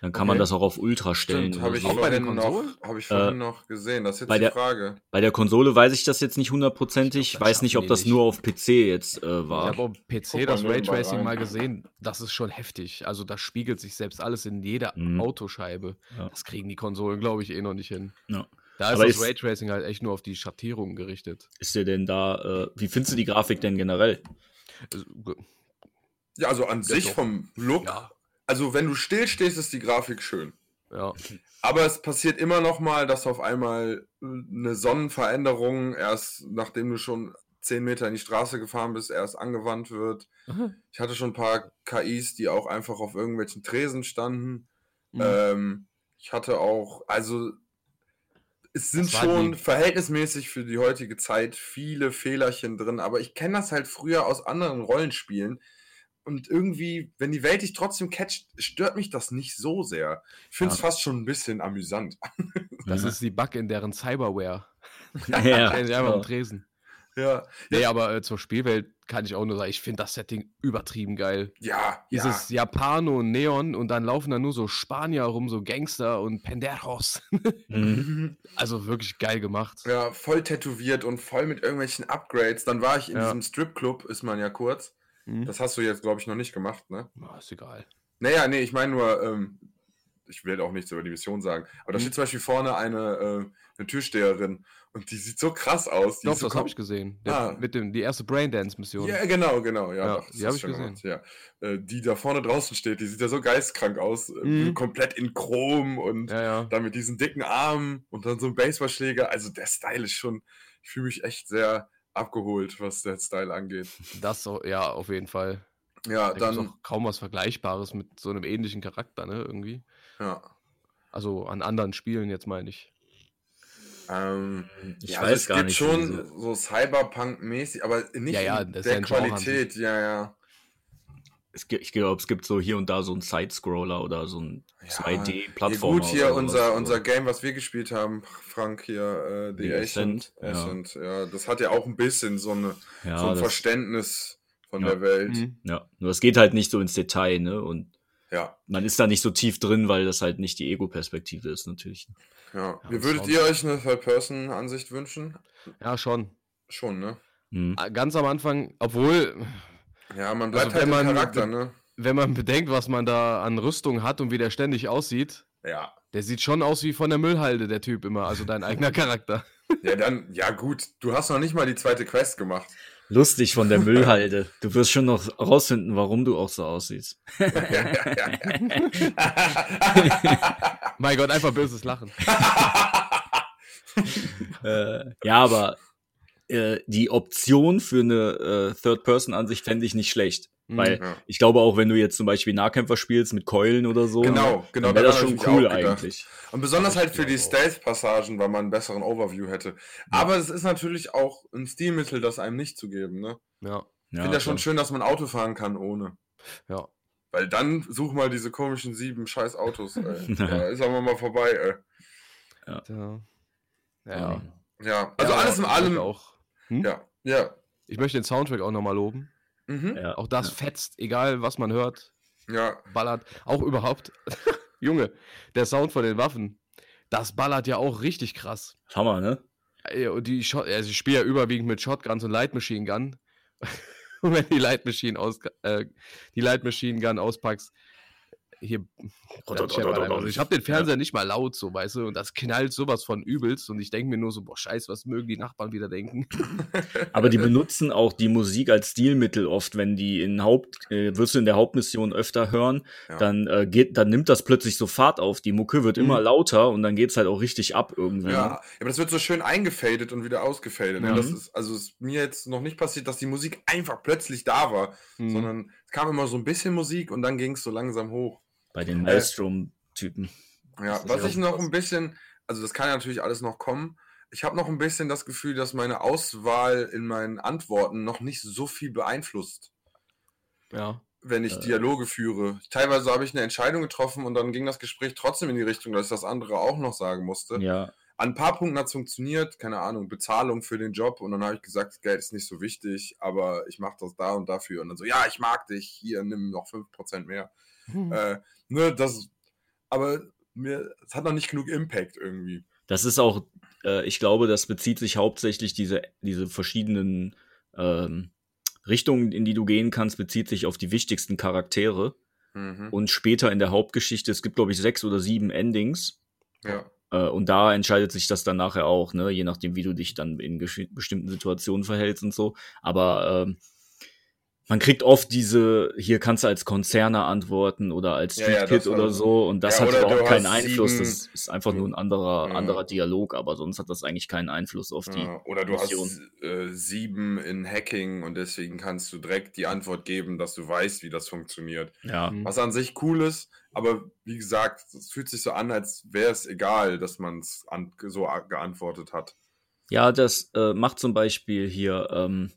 Dann kann man Okay. das auch auf Ultra stellen. Habe ich, so. Auch bei den vorhin noch, Konsolen? hab ich vorhin Äh, noch gesehen. Das ist jetzt bei die der- Frage. Bei der Konsole weiß ich das jetzt nicht hundertprozentig. Ich Ich glaub, das weiß nicht, ob das nicht. nur auf PC jetzt äh, Ich war. habe auf PC das Raytracing mal gesehen. Das ist schon heftig. Also da spiegelt sich selbst alles in jeder Mhm. Autoscheibe. Ja. Das kriegen die Konsolen, glaube ich, eh noch nicht hin. Ja. Da ist Aber das Raytracing halt echt nur auf die Schattierungen gerichtet. Ist dir denn da, äh, wie findest du die Grafik denn generell? Also, Ja, also an sich doch. vom Look. ja, Also wenn du still stehst, ist die Grafik schön. ja. Aber es passiert immer noch mal, dass auf einmal äh, eine Sonnenveränderung erst, nachdem du schon 10 Meter in die Straße gefahren bist, erst angewandt wird. Ich hatte schon ein paar KIs, die auch einfach auf irgendwelchen Tresen standen. Mhm. Ähm, ich hatte auch, also es sind schon die- verhältnismäßig für die heutige Zeit viele Fehlerchen drin, aber ich kenne das halt früher aus anderen Rollenspielen. Und irgendwie, wenn die Welt dich trotzdem catcht, stört mich das nicht so sehr. Ich finde es Ja. fast schon ein bisschen amüsant. *laughs* Das Ja. ist die Bug in deren Cyberware. *laughs* ja, am ja. Tresen. Ja, Nee, aber äh, zur Spielwelt kann ich auch nur sagen, ich finde das Setting übertrieben geil. ja, Dieses Japano Neon und dann laufen da nur so Spanier rum, so Gangster und Penderos. *laughs* Mhm. also wirklich geil gemacht. ja, voll tätowiert und voll mit irgendwelchen Upgrades. Dann war ich in Ja. diesem Stripclub, ist man ja kurz. Mhm. Das hast du jetzt, glaube ich, noch nicht gemacht, ne? Ah, ist egal. Naja, nee, ich meine nur, ähm, ich will auch nichts über die Mission sagen, aber da Mhm. steht zum Beispiel vorne eine, äh, eine Türsteherin und die sieht so krass aus. Die Doch, so das habe ich gesehen. Der, Ah. Mit dem, die erste Braindance-Mission. Ja, genau, genau. Ja, Ja, doch, das die hab hast ich gesehen. gemacht, Ja. Äh, die da vorne draußen steht, die sieht ja so geistkrank aus. äh, Mhm. Komplett in Chrom und ja, ja. dann mit diesen dicken Armen und dann so ein Baseballschläger. Also der Style ist schon, ich fühle mich echt sehr abgeholt, was der Style angeht. Das so, ja, auf jeden Fall. Ja, Da dann, auch kaum was Vergleichbares mit so einem ähnlichen Charakter, ne, irgendwie. ja. Also an anderen Spielen jetzt meine ich. Ähm, Ich ja, weiß also es gar gibt nicht. schon diese- so Cyberpunk-mäßig, aber nicht Ja, ja, in der Genre Qualität. Ja, ja. Es gibt, ich glaube, es gibt so hier und da so einen Side-Scroller oder so einen Ja, 2D-Plattformer. gut, hier unser, unser Game, was wir gespielt haben, Frank hier, äh, The The Ascent. Ascent, ja. Ascent, ja. Das hat ja auch ein bisschen so, eine, ja, so ein das, Verständnis von Ja. der Welt. Mhm. ja, nur es geht halt nicht so ins Detail, ne? Und Ja, man ist da nicht so tief drin, weil das halt nicht die Ego-Perspektive ist, natürlich. ja. Ja, Wie würdet ihr euch eine Third-Person-Ansicht wünschen? Ja, schon. Schon, ne? Mhm. Ah, Ganz am Anfang, obwohl, Ja, man bleibt Also, halt wenn im man- Charakter, ne? wenn man bedenkt, was man da an Rüstung hat und wie der ständig aussieht, Ja. der sieht schon aus wie von der Müllhalde, der Typ immer, also dein eigener Charakter. *laughs* Ja, dann, ja gut, du hast noch nicht mal die zweite Quest gemacht. Lustig von der *laughs* Müllhalde. Du wirst schon noch rausfinden, warum du auch so aussiehst. *laughs* mein Gott, einfach böses Lachen. äh, ja, aber äh, die Option für eine äh, Third-Person-Ansicht fände ich nicht schlecht. Mhm. Weil Ja. ich glaube auch, wenn du jetzt zum Beispiel Nahkämpfer spielst mit Keulen oder so, Genau, genau, dann wäre das schon cool eigentlich. Und besonders halt für die. Stealth-Passagen, weil man einen besseren Overview hätte. Aber es ist natürlich auch ein Stilmittel, das einem nicht zu geben. Ne? Ja, Ich finde ja schon schön, dass man Auto fahren kann ohne. ja. Weil dann such mal diese komischen sieben scheiß Autos. Ey. *laughs* da ist aber mal vorbei. Ey. Ja, ja. Ja. Ja, also Ja, alles in allem. Auch, hm? Ja, ja. Ich möchte den Soundtrack auch nochmal loben. Mhm. Ja. Auch das fetzt, egal was man hört, Ja, ballert. Auch überhaupt. *laughs* Junge, der Sound von den Waffen, das ballert ja auch richtig krass. Hammer, ne? Die Shot, also ich spiele ja überwiegend mit Shotguns und Light Machine Gun. *laughs* und wenn die Light Machine aus, äh, die Light Machine Gun auspackst, hier. Ich habe den Fernseher nicht mal laut, so, weißt du, und das knallt sowas von übelst und ich denke mir nur so, boah, scheiße, was mögen die Nachbarn wieder denken? *laughs* Aber die benutzen auch die Musik als Stilmittel oft, wenn die in Haupt, äh, wirst du in der Hauptmission öfter hören, Ja. dann äh, geht, dann nimmt das plötzlich so Fahrt auf. Die Mucke wird immer Mhm. lauter und dann geht's halt auch richtig ab irgendwie. Ja, ne? aber das wird so schön eingefadet und wieder ausgefadet. Ja. Und das ist, also ist mir jetzt noch nicht passiert, dass die Musik einfach plötzlich da war, Hm. sondern es kam immer so ein bisschen Musik und dann ging es so langsam hoch. Bei den Maelstrom-Typen. Ja, was ich noch ein bisschen, also das kann ja natürlich alles noch kommen. Ich habe noch ein bisschen das Gefühl, dass meine Auswahl in meinen Antworten noch nicht so viel beeinflusst. Ja. Wenn ich Äh. Dialoge führe. Teilweise habe ich eine Entscheidung getroffen und dann ging das Gespräch trotzdem in die Richtung, dass ich das andere auch noch sagen musste. Ja, An ein paar Punkten hat es funktioniert, keine Ahnung, Bezahlung für den Job und dann habe ich gesagt, Geld ist nicht so wichtig, aber ich mache das da und dafür und dann so, ja, ich mag dich, hier, nimm noch 5% mehr. Hm. Äh, ne, das, aber mir, es hat noch nicht genug Impact irgendwie. das ist auch, äh, ich glaube, das bezieht sich hauptsächlich diese, diese verschiedenen ähm, Richtungen, in die du gehen kannst, bezieht sich auf die wichtigsten Charaktere. Mhm. Und später in der Hauptgeschichte, es gibt, glaube ich, sechs oder sieben Endings. Ja. Äh, und da entscheidet sich das dann nachher auch, ne? je nachdem, wie du dich dann in bestimmten Situationen verhältst und so. Aber ähm, man kriegt oft diese, hier kannst du als Konzerner antworten oder als Ja, Street ja, Kid war- oder so. Und das Ja, hat überhaupt keinen Einfluss. sieben- Das ist einfach nur ein anderer, Ja. anderer Dialog, aber sonst hat das eigentlich keinen Einfluss auf die. Ja, oder du Mission. hast äh, sieben in Hacking und deswegen kannst du direkt die Antwort geben, dass du weißt, wie das funktioniert. Ja. Mhm. Was an sich cool ist, aber wie gesagt, es fühlt sich so an, als wäre es egal, dass man es so geantwortet hat. Ja, das äh, macht zum Beispiel hier ähm,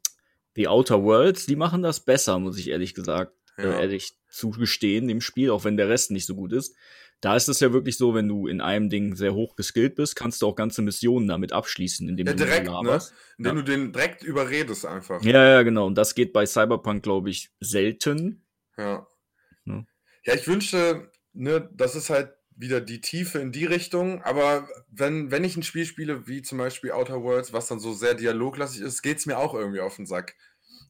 The Outer Worlds, die machen das besser, muss ich ehrlich gesagt, Ja. äh, ehrlich zugestehen, dem Spiel, auch wenn der Rest nicht so gut ist. Da ist es ja wirklich so, wenn du in einem Ding sehr hoch geskillt bist, kannst du auch ganze Missionen damit abschließen, indem Ja, du direkt, ne? Indem Ja. du den direkt überredest einfach. Ja, ja, genau. Und das geht bei Cyberpunk, glaube ich, selten. Ja. Ja. Ja, ich wünschte, ne, das ist halt wieder die Tiefe in die Richtung, aber wenn, wenn ich ein Spiel spiele, wie zum Beispiel Outer Worlds, was dann so sehr dialoglastig ist, geht's mir auch irgendwie auf den Sack.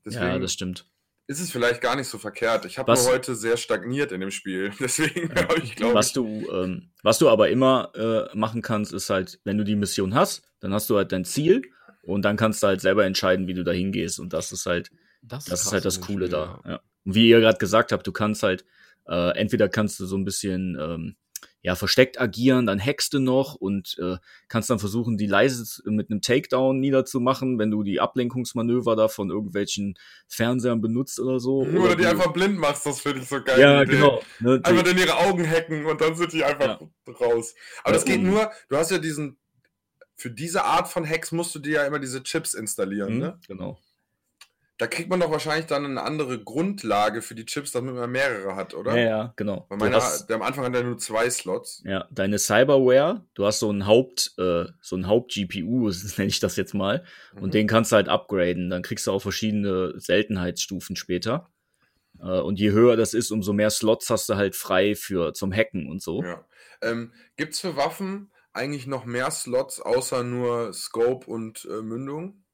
Deswegen ja, das stimmt. ist es vielleicht gar nicht so verkehrt. Ich habe heute sehr stagniert in dem Spiel. *laughs* Deswegen Ja. habe ich, glaube Was ich. du, ähm, was du aber immer äh, machen kannst, ist halt, wenn du die Mission hast, dann hast du halt dein Ziel und dann kannst du halt selber entscheiden, wie du da hingehst. Und das ist halt, das ist krass halt das Coole Spiel, da. Ja. Und wie ihr gerade gesagt habt, du kannst halt, äh, entweder kannst du so ein bisschen ähm, ja, versteckt agieren, dann hackst du noch und äh, kannst dann versuchen, die leise mit einem Takedown niederzumachen, wenn du die Ablenkungsmanöver da von irgendwelchen Fernsehern benutzt oder so. Mhm, Oder die du, einfach blind machst, das finde ich so geil. Ja, genau. Ne, Einfach in ihre Augen hacken und dann sind die einfach raus. Aber das Ja, geht und- nur, du hast ja diesen, für diese Art von Hacks musst du dir ja immer diese Chips installieren, Mhm, ne? Genau. Da kriegt man doch wahrscheinlich dann eine andere Grundlage für die Chips, damit man mehrere hat, oder? Ja, ja, genau. Weil Du meine, hast- der am Anfang hat er nur zwei Slots. Ja, deine Cyberware, du hast so ein Haupt, äh, so ein Haupt-GPU, *laughs* nenne ich das jetzt mal, Mhm. und den kannst du halt upgraden. Dann kriegst du auch verschiedene Seltenheitsstufen später. Äh, und je höher das ist, umso mehr Slots hast du halt frei für zum Hacken und so. Ja. Ähm, Gibt es für Waffen eigentlich noch mehr Slots außer nur Scope und äh, Mündung?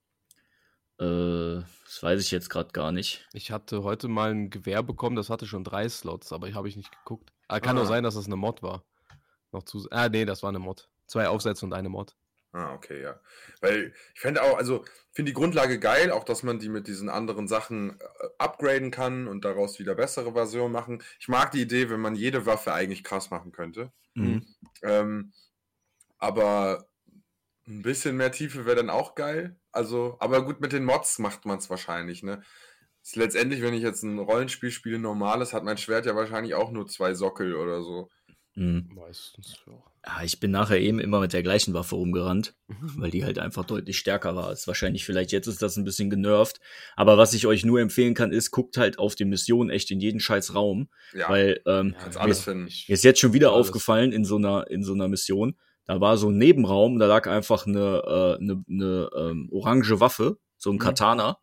Äh, das weiß ich jetzt gerade gar nicht. Ich hatte heute mal ein Gewehr bekommen, das hatte schon drei Slots, aber ich habe ich nicht geguckt. Ah, kann Ah. auch sein, dass das eine Mod war. Noch zu. Ah, nee, das war eine Mod. Zwei Aufsätze und eine Mod. Ah, okay, ja. Weil ich fände auch, also finde die Grundlage geil, auch dass man die mit diesen anderen Sachen äh, upgraden kann und daraus wieder bessere Versionen machen. Ich mag die Idee, wenn man jede Waffe eigentlich krass machen könnte. Mhm. Ähm, aber ein bisschen mehr Tiefe wäre dann auch geil. Also, aber gut, mit den Mods macht man es wahrscheinlich, ne? Ist letztendlich, wenn ich jetzt ein Rollenspiel spiele, normales, hat mein Schwert ja wahrscheinlich auch nur zwei Sockel oder so. Mhm. Meistens, ja. Ja, ich bin nachher eben immer mit der gleichen Waffe rumgerannt. *laughs* Weil die halt einfach deutlich stärker war. Ist wahrscheinlich vielleicht jetzt ist das ein bisschen genervt, aber was ich euch nur empfehlen kann, ist guckt halt auf den Missionen echt in jeden scheiß Raum, Ja, weil ähm, kannst Ja, alles ich- finden. mir ist jetzt schon wieder Alles. aufgefallen in so einer in so einer Mission, da war so ein Nebenraum, da lag einfach eine äh, eine, eine ähm, orange Waffe, so ein Mhm. Katana.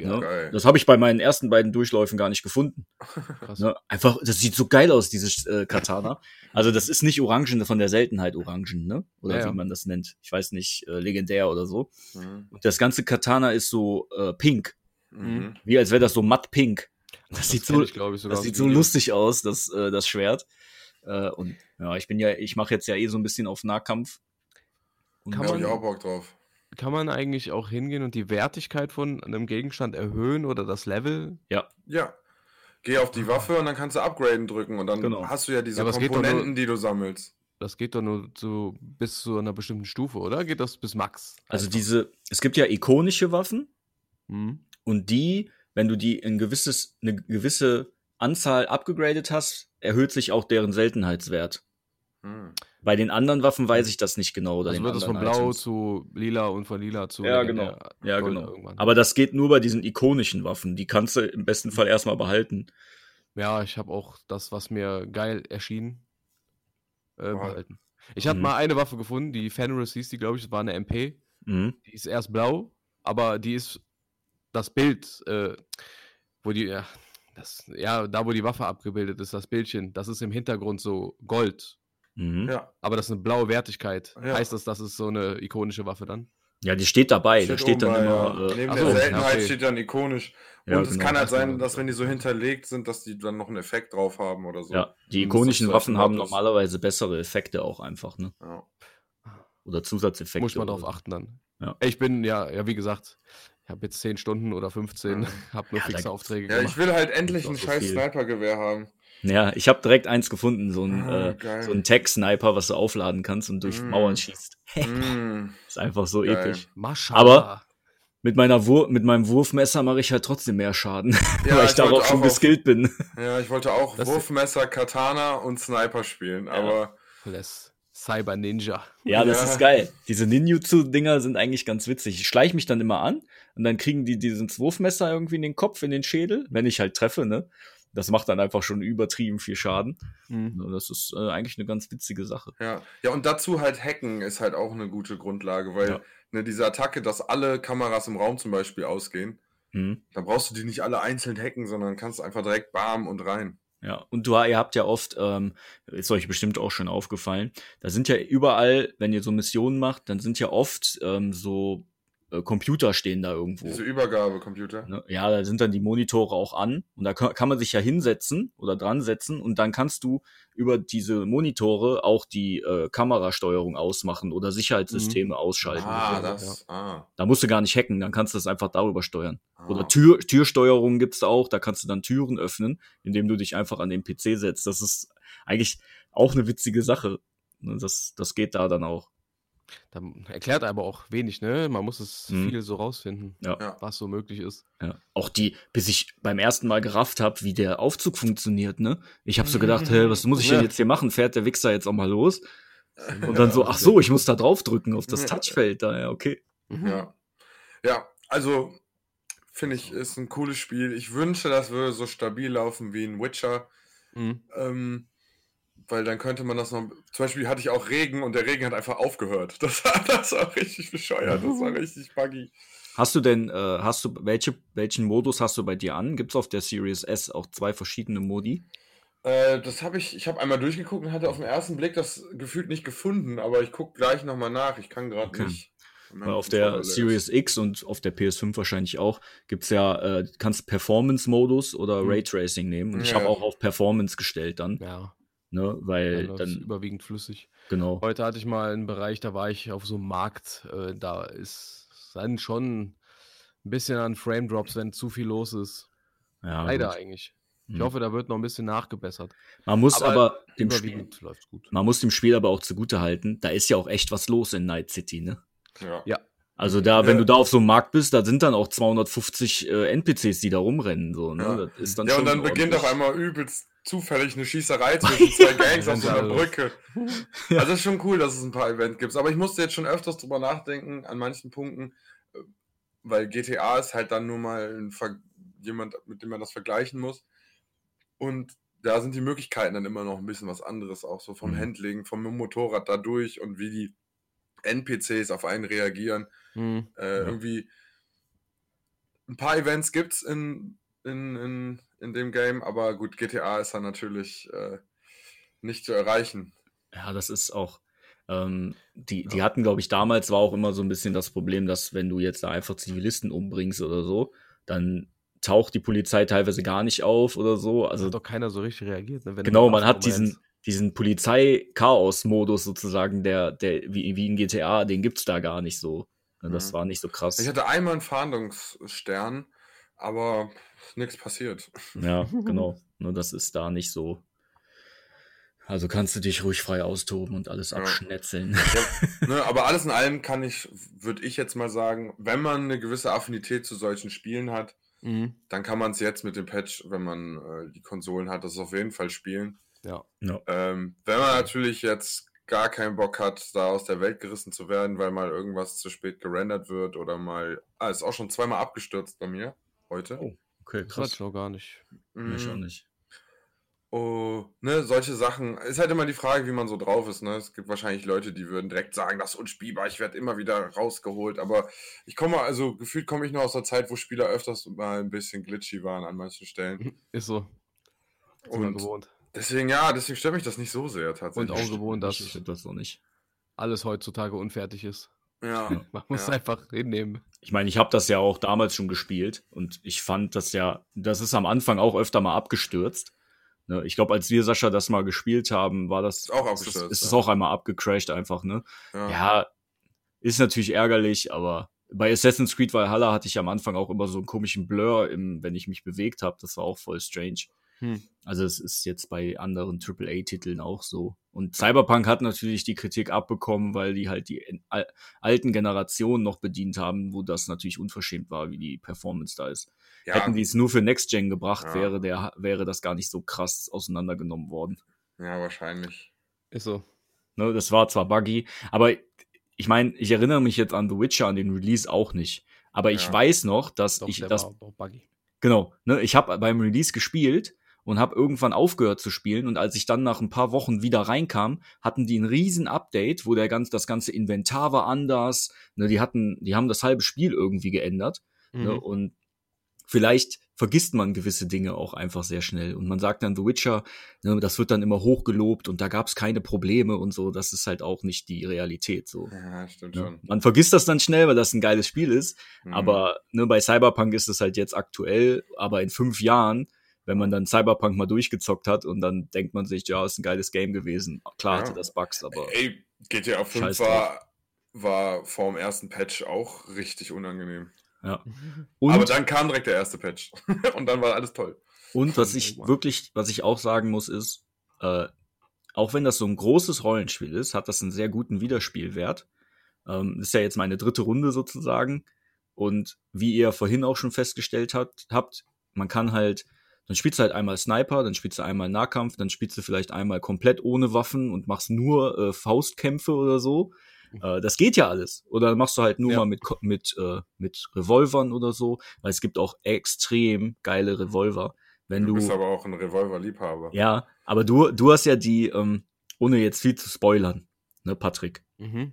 Ja, ne? geil. Das habe ich bei meinen ersten beiden Durchläufen gar nicht gefunden. *laughs* krass. Ne? Einfach, das sieht so geil aus, dieses äh, Katana. Also das ist nicht Orangen von der Seltenheit Orangen, ne? Oder Ja, wie man das nennt. Ich weiß nicht, äh, legendär oder so. Mhm. Und das ganze Katana ist so äh, pink, Mhm. wie als wäre das so matt pink. Das, sieht kenn so, ich, ich, sogar das sieht so lustig aus, das, äh, das Schwert. Äh, und ja, ich bin ja, ich mache jetzt ja eh so ein bisschen auf Nahkampf. Und, Kann Da habe man- ich auch Bock drauf. Kann man eigentlich auch hingehen und die Wertigkeit von einem Gegenstand erhöhen oder das Level? Ja. Geh auf die Waffe und dann kannst du Upgraden drücken und dann Genau. hast du ja diese Ja, doch nur- Komponenten, die du sammelst. Das geht doch nur zu, bis zu einer bestimmten Stufe, oder? Geht das bis Max? also Einfach. diese, es gibt ja ikonische Waffen Hm? und die, wenn du die in gewisses, eine gewisse Anzahl abgegradet hast, erhöht sich auch deren Seltenheitswert. Hm. Bei den anderen Waffen weiß ich das nicht genau. oder Also wird es von blau Items. zu lila und von lila zu Ja, genau. Ja, Gold genau. irgendwann. Aber das geht nur bei diesen ikonischen Waffen. Die kannst du im besten Fall erstmal behalten. Ja, ich habe auch das, was mir geil erschien, äh, Wow. behalten. Ich Mhm. mal eine Waffe gefunden, die Fenris hieß die, glaube ich, das war eine MP. Mhm. Die ist erst blau, aber die ist das Bild, äh, wo die, ja, das, ja, da wo die Waffe abgebildet ist, das Bildchen, das ist im Hintergrund so Gold. Mhm. Ja. Ja, Aber das ist eine blaue Wertigkeit. Ja. Heißt das, das ist so eine ikonische Waffe dann? die steht dabei. da steht dann bei, immer. ja. Äh, Neben der so, Seltenheit okay. steht dann ikonisch. Ja, und es genau. kann halt sein, das dass wenn die so hinterlegt sind, dass die dann noch einen Effekt drauf haben oder so. ja, die ikonischen Waffen haben normalerweise bessere Effekte auch einfach, ne? Ja. Oder Zusatzeffekte. Muss man darauf achten dann. Ja. Ich bin, ja, ja, wie gesagt, ich habe jetzt 10 Stunden oder 15, Ja. *laughs* habe nur Ja, fixe Aufträge Ja, gemacht. ich will halt endlich ein so scheiß viel. Snipergewehr haben. Ja, ich habe direkt eins gefunden, so ein, Ah, äh, so ein Tech-Sniper, was du aufladen kannst und durch Mm. Mauern schießt. *laughs* Mm. ist einfach so Geil. episch. Maschallah. Aber- Mit, meiner Wur mit meinem Wurfmesser mache ich halt trotzdem mehr Schaden, *laughs* Ja, weil ich, ich darauf schon auf- geskillt bin. Ja, ich wollte auch Das- Wurfmesser, Katana und Sniper spielen, aber Das Cyber Ninja. Ja, das Ja. ist geil. Diese Ninjutsu-Dinger sind eigentlich ganz witzig. Ich schleiche mich dann immer an und dann kriegen die dieses Wurfmesser irgendwie in den Kopf, in den Schädel, wenn ich halt treffe, ne? Das macht dann einfach schon übertrieben viel Schaden. Mhm. Das ist äh, eigentlich eine ganz witzige Sache. ja. Ja, und dazu halt Hacken ist halt auch eine gute Grundlage, weil Ja. ne, diese Attacke, dass alle Kameras im Raum zum Beispiel ausgehen, Mhm. da brauchst du die nicht alle einzeln hacken, sondern kannst einfach direkt bam und rein. Ja, und du, ihr habt ja oft, ähm, ist euch bestimmt auch schon aufgefallen, da sind ja überall, wenn ihr so Missionen macht, dann sind ja oft ähm, so äh, Computer stehen da irgendwo. Diese Übergabecomputer. Ne? Ja, da sind dann die Monitore auch an und da kann, man sich ja hinsetzen oder dran setzen und dann kannst du über diese Monitore auch die äh, Kamerasteuerung ausmachen oder Sicherheitssysteme ausschalten. Ah, Ja. das. Ah. Da musst du gar nicht hacken, dann kannst du das einfach darüber steuern. ah. Oder Tür, Türsteuerung gibt's da auch, da kannst du dann Türen öffnen, indem du dich einfach an den PC setzt. Das ist eigentlich auch eine witzige Sache. Ne, Das, das geht da dann auch. Da erklärt aber auch wenig, ne? Man muss es Mhm. viel so rausfinden, Ja. Was so möglich ist. Ja. Auch die, bis ich beim ersten Mal gerafft habe, wie der Aufzug funktioniert, ne? Ich habe so gedacht, hä, was muss ich denn jetzt hier machen? Fährt der Wichser jetzt auch mal los? Und dann so, ach so, ich muss da drauf drücken auf das. Touchfeld da, ja, okay. Mhm. Ja. Ja, also finde ich, ist ein cooles Spiel. Ich wünsche, das würde so stabil laufen wie ein Witcher. Mhm. Ähm, weil dann könnte man das noch. Zum Beispiel hatte ich auch Regen und der Regen hat einfach aufgehört. *laughs* Das, war- das war richtig bescheuert. Das war richtig buggy. Hast du denn, äh, hast du, welche, welchen Modus hast du bei dir an? Gibt's auf der Series S auch zwei verschiedene Modi? Äh, das habe ich, ich habe einmal durchgeguckt und hatte auf den ersten Blick das gefühlt nicht gefunden, aber ich gucke gleich nochmal nach. Ich kann gerade Okay. nicht. Weil auf der Series X und auf der PS5 wahrscheinlich auch gibt's ja, äh, kannst Performance-Modus oder Mhm. Raytracing nehmen. Und ich Ja. habe auch auf Performance gestellt dann, Ja, ne, weil dann, dann, überwiegend flüssig. genau. Heute hatte ich mal einen Bereich, da war ich auf so einem Markt, äh, da ist dann schon ein bisschen an Frame Drops, wenn zu viel los ist. Ja, Leider gut. eigentlich. Ich Mhm. hoffe, da wird noch ein bisschen nachgebessert. Man muss aber aber, dem Spiel, man muss dem Spiel aber auch zugute halten, da ist ja auch echt was los in Night City, ne? Ja. Ja. Also da, wenn Ja. du da auf so einem Markt bist, da sind dann auch 250 äh, NPCs, die da rumrennen, so, ne? Ja. Das ist dann Ja, schon und dann beginnt auf einmal übelst zufällig eine Schießerei *laughs* zwischen zwei Gangs auf so einer Ja. Brücke. *laughs* Also es ist schon cool, dass es ein paar Events gibt. Aber ich musste jetzt schon öfters drüber nachdenken, an manchen Punkten, äh, weil GTA ist halt dann nur mal jemand, mit dem man das vergleichen muss. Und da sind die Möglichkeiten dann immer noch ein bisschen was anderes, auch so vom Mhm. Handling, vom Motorrad dadurch und wie die NPCs auf einen reagieren. Mhm. Äh, Irgendwie ein paar Events gibt es in, in, in, in dem Game, aber gut, GTA ist dann natürlich äh, nicht zu erreichen. Ja, das ist auch. Ähm, die, die hatten, glaube ich, damals war auch immer so ein bisschen das Problem, dass wenn du jetzt da einfach Zivilisten umbringst oder so, dann taucht die Polizei teilweise gar nicht auf oder so. Also hat doch keiner so richtig reagiert. Ne? Genau, man hat diesen, meinst. diesen Polizei-Chaos-Modus sozusagen, der, der, wie, wie in GTA, den gibt's da gar nicht so. Ne, Das Mhm. war nicht so krass. Ich hatte einmal einen Fahndungsstern, aber nichts passiert. Ja, *laughs* genau. Nur das ist da nicht so. Also kannst du dich ruhig frei austoben und alles Ja. abschnetzeln. *laughs* ne, aber alles in allem kann ich, würde ich jetzt mal sagen, wenn man eine gewisse Affinität zu solchen Spielen hat, Mhm. Dann kann man es jetzt mit dem Patch, wenn man äh, die Konsolen hat, das auf jeden Fall spielen. Ja. ja. Ähm, wenn man natürlich jetzt gar keinen Bock hat, da aus der Welt gerissen zu werden, weil mal irgendwas zu spät gerendert wird oder mal. Ah, ist auch schon zweimal abgestürzt bei mir heute. Oh, okay, krass. Das noch gar nicht. Mhm. Mich auch nicht. Oh, ne, solche Sachen. Ist halt immer die Frage, wie man so drauf ist. Ne? Es gibt wahrscheinlich Leute, die würden direkt sagen, das ist unspielbar, ich werde immer wieder rausgeholt. Aber ich komme, also gefühlt komme ich noch aus der Zeit, wo Spieler öfters mal ein bisschen glitchy waren an manchen Stellen. *laughs* Ist so. Und gewohnt. Deswegen, ja, deswegen stört mich das nicht so sehr tatsächlich. Und auch gewohnt, dass das so nicht. alles heutzutage unfertig ist. Ja. Man muss ja. einfach hinnehmen. Ich meine, ich habe das ja auch damals schon gespielt und ich fand das ja, das ist am Anfang auch öfter mal abgestürzt. Ne? Ich glaube, als wir Sascha das mal gespielt haben, war das ist auch ist, ist es auch einmal abgecrashed einfach, ne? Ja. ja. ist natürlich ärgerlich, aber bei Assassin's Creed Valhalla hatte ich am Anfang auch immer so einen komischen Blur, im, wenn ich mich bewegt habe. Das war auch voll strange. Hm. Also es ist jetzt bei anderen AAA-Titeln auch so. Und Cyberpunk hat natürlich die Kritik abbekommen, weil die halt die alten Generationen noch bedient haben, wo das natürlich unverschämt war, wie die Performance da ist. Ja. Hätten die es nur für Next Gen gebracht, ja. wäre der wäre das gar nicht so krass auseinandergenommen worden. Ja, wahrscheinlich. Ist so. Ne, das war zwar buggy, aber ich meine, ich erinnere mich jetzt an The Witcher, an den Release auch nicht. Aber ich weiß noch, dass Doch, ich das. Genau, ne, ich habe beim Release gespielt und habe irgendwann aufgehört zu spielen. Und als ich dann nach ein paar Wochen wieder reinkam, hatten die ein riesen Update, wo der ganz, das ganze Inventar war anders. Ne, die hatten, die haben das halbe Spiel irgendwie geändert. Ne, mhm. Ne, und vielleicht vergisst man gewisse Dinge auch einfach sehr schnell. Und man sagt dann The Witcher, ne, das wird dann immer hochgelobt und da gab es keine Probleme und so. Das ist halt auch nicht die Realität. So. Ja, stimmt ne? schon. Man vergisst das dann schnell, weil das ein geiles Spiel ist. Mhm. Aber ne, bei Cyberpunk ist es halt jetzt aktuell, aber in fünf Jahren wenn man dann Cyberpunk mal durchgezockt hat und dann denkt man sich, ja, ist ein geiles Game gewesen. Klar ja. hatte das Bugs, aber. Ey, GTA 5 war, war vor dem ersten Patch auch richtig unangenehm. Ja. *laughs* Und, aber dann kam direkt der erste Patch *laughs* und dann war alles toll. Und was ich wirklich, was ich auch sagen muss, ist, äh, auch wenn das so ein großes Rollenspiel ist, hat das einen sehr guten Wiederspielwert. Ähm, ist ja jetzt meine dritte Runde sozusagen. Und wie ihr vorhin auch schon festgestellt habt, habt man kann halt dann spielst du halt einmal Sniper, dann spielst du einmal Nahkampf, dann spielst du vielleicht einmal komplett ohne Waffen und machst nur äh, Faustkämpfe oder so. Mhm. Äh, das geht ja alles. Oder machst du halt nur ja. mal mit, mit, äh, mit Revolvern oder so, weil es gibt auch extrem geile Revolver. Wenn du, du bist aber auch ein Revolver-Liebhaber. Ja, aber du, du hast ja die, ähm, ohne jetzt viel zu spoilern, ne, Patrick? Mhm.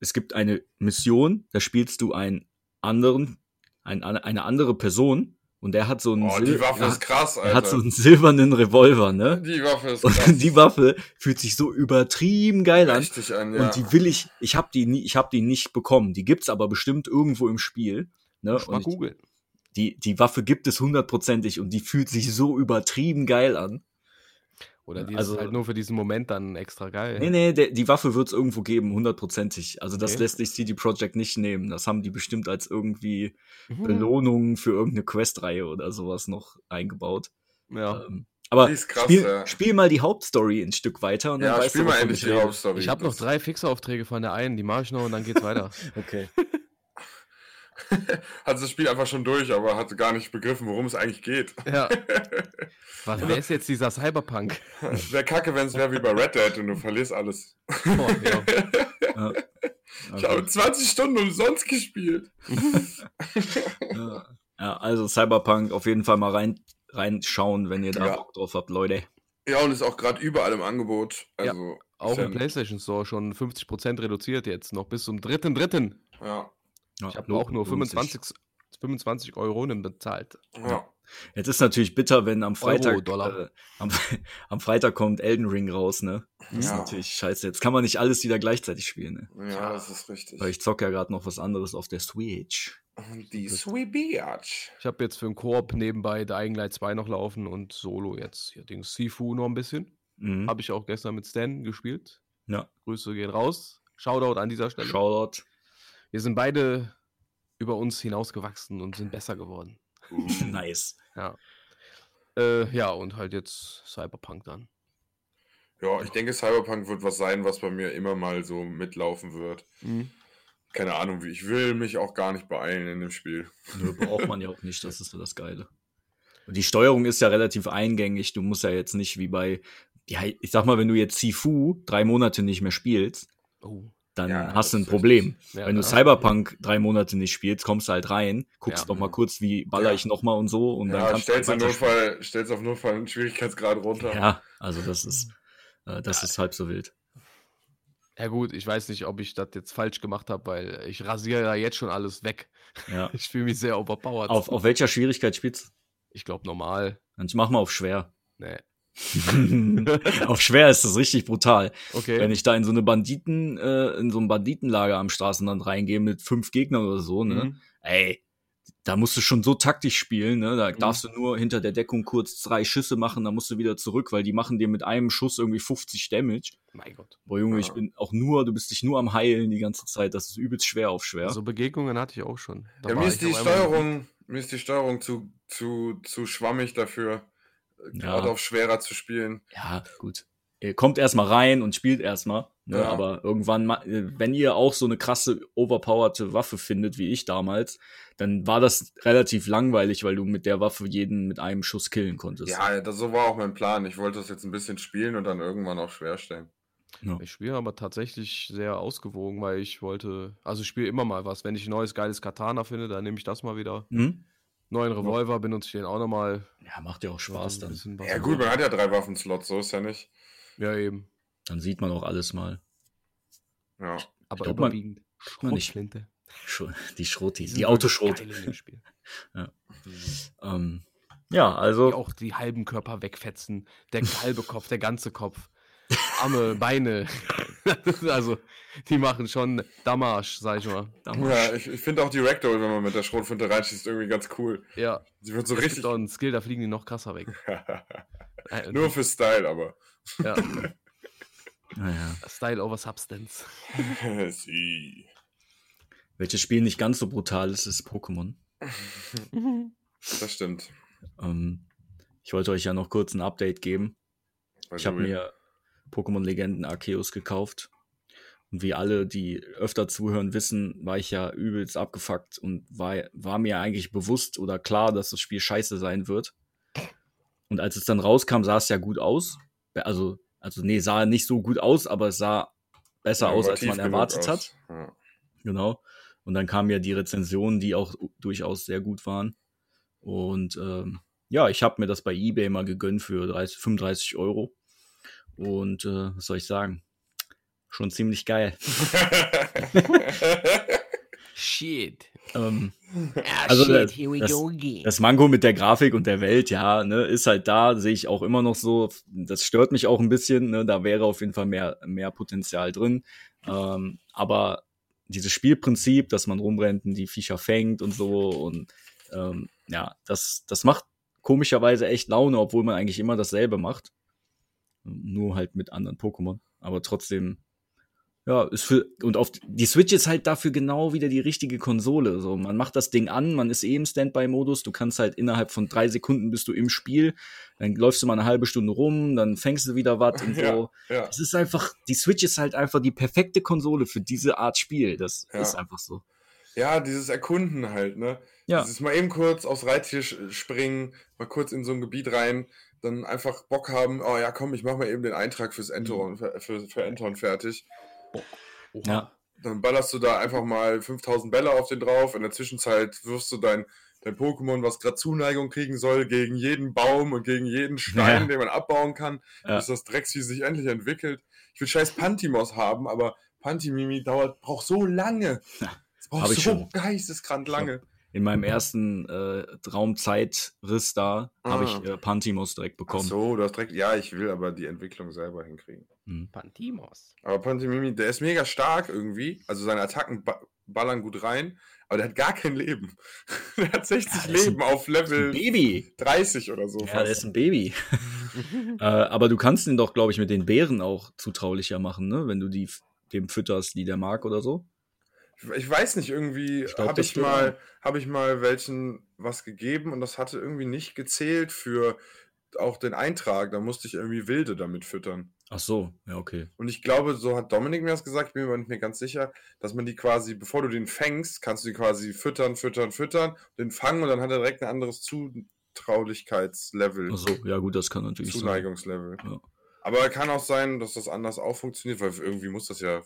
Es gibt eine Mission, da spielst du einen anderen, ein, eine andere Person und der hat so einen, oh, die Waffe ist krass, Alter. Er hat so einen silbernen Revolver, ne? Die Waffe ist krass. Und *laughs* die Waffe fühlt sich so übertrieben geil an. Richtig an, ja. Und die will ich, ich habe die nie, ich habe die nicht bekommen. Die gibt's aber bestimmt irgendwo im Spiel, ne? mal googeln. Die, die Waffe gibt es hundertprozentig und die fühlt sich so übertrieben geil an. Oder die also, ist halt nur für diesen Moment dann extra geil. Nee, nee, der, die Waffe wird es irgendwo geben, hundertprozentig. Also das okay. lässt sich CD Projekt nicht nehmen. Das haben die bestimmt als irgendwie mhm. Belohnung für irgendeine Questreihe oder sowas noch eingebaut. Ja. Ähm, aber krass, spiel, ja. spiel, mal die Hauptstory ein Stück weiter und dann ja, weißt spiel du, mal endlich die Hauptstory. Ich habe noch drei Fixaufträge von der einen, die mache ich noch und dann geht's weiter. *laughs* okay. *laughs* hat das Spiel einfach schon durch, aber hatte gar nicht begriffen, worum es eigentlich geht. Ja. *laughs* Was, wer ist jetzt dieser Cyberpunk? *laughs* Wäre kacke, wenn es wäre wie bei Red Dead und du verlierst alles. Oh, ja. ja. Ich habe 20 Stunden umsonst gespielt. ja. ja. also Cyberpunk auf jeden Fall mal rein, reinschauen, wenn ihr da ja. Bock drauf habt, Leute. Ja, und ist auch gerade überall im Angebot. Also, auch im PlayStation Store schon 50% reduziert jetzt, noch bis zum 3.3. Ja. Ja, ich habe auch nur 25, 25 Euro bezahlt. Ja. Jetzt ist natürlich bitter, wenn am Freitag Euro, äh, am, *laughs* am, Freitag kommt Elden Ring raus, ne? Das ja. ist natürlich scheiße. Jetzt kann man nicht alles wieder gleichzeitig spielen, ne? Ja, das ist richtig. Weil ich zocke ja gerade noch was anderes auf der Switch. Die Switch. Ich habe jetzt für den Koop nebenbei Dying Light 2 noch laufen und Solo jetzt hier Dings Sifu noch ein bisschen. Mhm. Habe ich auch gestern mit Stan gespielt. Ja. Grüße gehen raus. Shoutout an dieser Stelle. Shoutout wir sind beide über uns hinausgewachsen und sind besser geworden. *laughs* nice. Ja. Äh, ja, und halt jetzt Cyberpunk dann. Ja, ich denke, Cyberpunk wird was sein, was bei mir immer mal so mitlaufen wird. Mhm. keine Ahnung, wie ich will mich auch gar nicht beeilen in dem Spiel. Nö, *laughs* braucht man ja auch nicht, das ist so das Geile. Und die Steuerung ist ja relativ eingängig. Du musst ja jetzt nicht wie bei, ja, ich sag mal, wenn du jetzt Sifu drei Monate nicht mehr spielst, Oh. Dann Ja, hast du ein Problem. Ja, wenn du Cyberpunk drei Monate nicht spielst, kommst du halt rein, guckst Ja. noch mal kurz, wie baller ich noch mal und so und dann Ja, kannst du halt stellst. Notfall, stellst auf Notfall einen Schwierigkeitsgrad runter. Ja, also das ist, äh, das ist halb so wild. Ja gut, ich weiß nicht, ob ich das jetzt falsch gemacht habe, weil ich rasiere ja jetzt schon alles weg. Ja. *laughs* Ich fühle mich sehr overpowered. Auf, auf welcher Schwierigkeit spielst du? Ich glaube normal. Dann mach mal auf schwer. Nee. *laughs* auf schwer ist das richtig brutal. Okay. Wenn ich da in so eine Banditen, äh, in so ein Banditenlager am Straßenrand reingehe mit fünf Gegnern oder so, ne? Mhm. Ey, da musst du schon so taktisch spielen, ne? Da Mhm. darfst du nur hinter der Deckung kurz drei Schüsse machen, dann musst du wieder zurück, weil die machen dir mit einem Schuss irgendwie 50 Damage. Mein Gott. Boah, Junge, ich Ja. bin auch nur, du bist dich nur am Heilen die ganze Zeit. Das ist übelst schwer auf schwer. So Begegnungen hatte ich auch schon. Da Ja, mir ist ich die Steuerung, mir ist die Steuerung zu, zu, zu schwammig dafür, äh, Ja. gerade auf schwerer zu spielen. Ja, gut. Ihr kommt erstmal rein und spielt erstmal. Ne? Ja. Aber irgendwann, äh, wenn ihr auch so eine krasse, overpowerte Waffe findet, wie ich damals, dann war das relativ langweilig, weil du mit der Waffe jeden mit einem Schuss killen konntest. Ja, das, so war auch mein Plan. Ich wollte das jetzt ein bisschen spielen und dann irgendwann auf schwer stellen. Ich spiele aber tatsächlich sehr ausgewogen, weil ich wollte, also ich spiele immer mal was. Wenn ich ein neues geiles Katana finde, dann nehme ich das mal wieder. Hm? Neuen Revolver benutze ich den auch nochmal. Ja, macht ja auch Spaß dann. Ja, gut, man hat ja drei Waffenslots, so ist ja nicht. Ja, eben. Dann sieht man auch alles mal. Ja. Aber glaub, überwiegend. Schrotflinte. Sch- Die Schrotis, die wirklich Autoschrot. geil in dem Spiel. *laughs* Ähm, ja, Die also, auch die halben Körper wegfetzen. Der halbe Kopf, der ganze Kopf. Arme, Beine. *laughs* also, die machen schon Damage, sag ich mal. Ja, ich, ich finde auch die Ragdoll, wenn man mit der Schrotflinte reinschießt, irgendwie ganz cool. Ja, Sie wird so es gibt richtig. auch einen Skill, da fliegen die noch krasser weg. *laughs* Äh, Nur für Style, aber. ja, *laughs* naja. Style over Substance. Sie. Welches Spiel nicht ganz so brutal ist, ist Pokémon. Das stimmt. Ähm, ich wollte euch ja noch kurz ein Update geben. Ich habe mir Pokémon Legenden Arceus gekauft. Und wie alle, die öfter zuhören, wissen, war ich ja übelst abgefuckt und war, war mir eigentlich bewusst oder klar, dass das Spiel scheiße sein wird. Und als es dann rauskam, sah es ja gut aus. Also, also nee, sah nicht so gut aus, aber es sah besser aus, als man erwartet hat. Ja. Genau. Und dann kamen ja die Rezensionen, die auch durchaus sehr gut waren. Und ähm, ja, ich habe mir das bei eBay mal gegönnt für 30, 35 Euro. Und äh, was soll ich sagen? Schon ziemlich geil. *laughs* Shit. Ähm, Ah, Also, shit, das- here we das- go again. das Mango mit der Grafik und der Welt, ja, ne, ist halt da, sehe ich auch immer noch so. Das stört mich auch ein bisschen, ne, da wäre auf jeden Fall mehr, mehr Potenzial drin. Ähm, aber dieses Spielprinzip, dass man rumrennt und die Viecher fängt und so und ähm, ja, das, das macht komischerweise echt Laune, obwohl man eigentlich immer dasselbe macht. Nur halt mit anderen Pokémon. Aber trotzdem, ja, ist für, und auf, die Switch ist halt dafür genau wieder die richtige Konsole. So, man macht das Ding an, man ist eh im Standby-Modus, du kannst halt innerhalb von drei Sekunden bist du im Spiel, dann läufst du mal eine halbe Stunde rum, dann fängst du wieder was und *laughs* so. Ja, ja. Es ist einfach, die Switch ist halt einfach die perfekte Konsole für diese Art Spiel. Das Ja. ist einfach so. ja, dieses Erkunden halt, ne? Ja. Dieses mal eben kurz aufs Reittier springen, mal kurz in so ein Gebiet rein, dann einfach Bock haben, oh ja, komm, ich mach mal eben den Eintrag fürs Enton, für, für, für Enton fertig. Oha. Ja. Dann ballerst du da einfach mal 5000 Bälle auf den drauf. In der Zwischenzeit wirfst du dein, dein Pokémon, was gerade Zuneigung kriegen soll, gegen jeden Baum und gegen jeden Stein, Ja. den man abbauen kann, Ja. bis das Drecksvieh sich endlich entwickelt. Ich will scheiß Pantimos haben, aber Pantimimi dauert, braucht so lange. Es braucht so schon. geisteskrank lange. In meinem ersten äh, Raumzeitriss da habe Ah. ich äh, Pantimos direkt Ach bekommen. so, du hast direkt, ja, ich will aber die Entwicklung selber hinkriegen. Hm. Pantimos. Aber Pantimimi, der ist mega stark irgendwie. Also seine Attacken ba ballern gut rein, aber der hat gar kein Leben. *laughs* der hat 60 Ja, Leben auf Ein Level Baby. 30 oder so. Ja, der ist ein Baby. *laughs* *laughs* äh, aber du kannst ihn doch, glaube ich, mit den Bären auch zutraulicher machen, ne? Wenn du die dem fütterst, die der mag oder so. Ich- weiß nicht, irgendwie habe ich, mal, hab ich mal welchen was gegeben und das hatte irgendwie nicht gezählt für auch den Eintrag, da musste ich irgendwie Wilde damit füttern. Ach so, ja, okay. Und ich glaube, so hat Dominik mir das gesagt, ich bin mir aber nicht mehr ganz sicher, dass man die quasi, bevor du den fängst, kannst du die quasi füttern, füttern, füttern, den fangen und dann hat er direkt ein anderes Zutraulichkeitslevel. Ach so, ja gut, das kann natürlich sein. Zuneigungslevel. Ja. Aber kann auch sein, dass das anders auch funktioniert, weil irgendwie muss das ja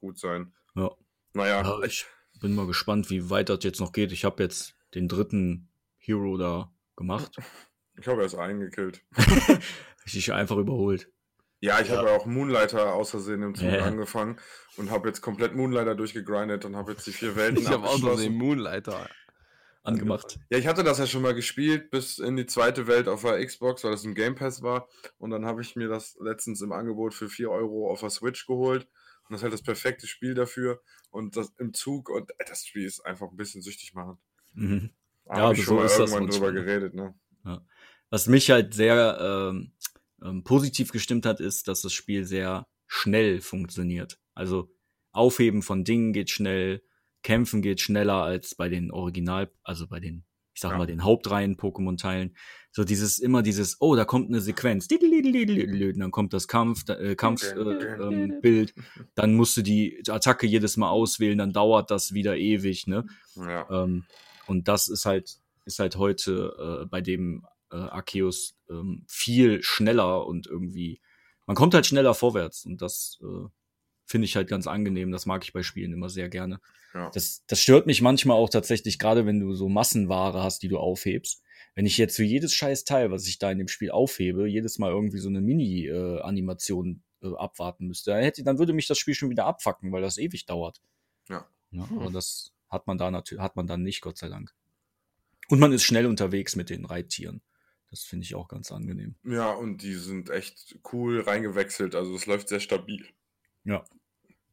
gut sein. Ja. Naja, Ja, ich bin mal gespannt, wie weit das jetzt noch geht. Ich habe jetzt den dritten Hero da gemacht. ich habe erst einen gekillt. *laughs* Ich einfach überholt. Ja, ich habe ja auch Moonlighter aus Versehen im Zug Ja. angefangen und habe jetzt komplett Moonlighter durchgegrindet und habe jetzt die vier Welten Ich habe auch so abgeschlossen. den Moonlighter. Angemacht. Ja, ich hatte das ja schon mal gespielt, bis in die zweite Welt auf der Xbox, weil das im Game Pass war. Und dann habe ich mir das letztens im Angebot für 4 Euro auf der Switch geholt. Und das ist halt das perfekte Spiel dafür. Und das im Zug, und das Spiel ist einfach ein bisschen süchtig machend. Mhm. Da Ja, aber schon so ist das irgendwann drüber geredet, ne? Was mich halt sehr ähm, ähm, positiv gestimmt hat, ist, dass das Spiel sehr schnell funktioniert. Also Aufheben von Dingen geht schnell, Kämpfen geht schneller als bei den Original, also bei den, ich sag Ja. mal, den Hauptreihen Pokémon-Teilen. So dieses, immer dieses, oh, da kommt eine Sequenz, dann kommt das Kampf, äh, Kampfbild, äh, ähm, dann musst du die Attacke jedes Mal auswählen, dann dauert das wieder ewig, ne? Ja. Ähm, und das ist halt, ist halt heute äh, bei dem äh, Arceus ähm, viel schneller und irgendwie, man kommt halt schneller vorwärts und das äh, finde ich halt ganz angenehm. Das mag ich bei Spielen immer sehr gerne. Ja. Das, das stört mich manchmal auch tatsächlich, gerade wenn du so Massenware hast, die du aufhebst. Wenn ich jetzt für jedes scheiß Teil, was ich da in dem Spiel aufhebe, jedes Mal irgendwie so eine Mini-Animation äh, abwarten müsste, dann, hätte, dann würde mich das Spiel schon wieder abfacken, weil das ewig dauert. Ja. Ja, Hm. aber das hat man da natürlich, hat man dann nicht, Gott sei Dank. Und man ist schnell unterwegs mit den Reittieren. Das finde ich auch ganz angenehm. ja, und die sind echt cool reingewechselt. Also es läuft sehr stabil. Ja,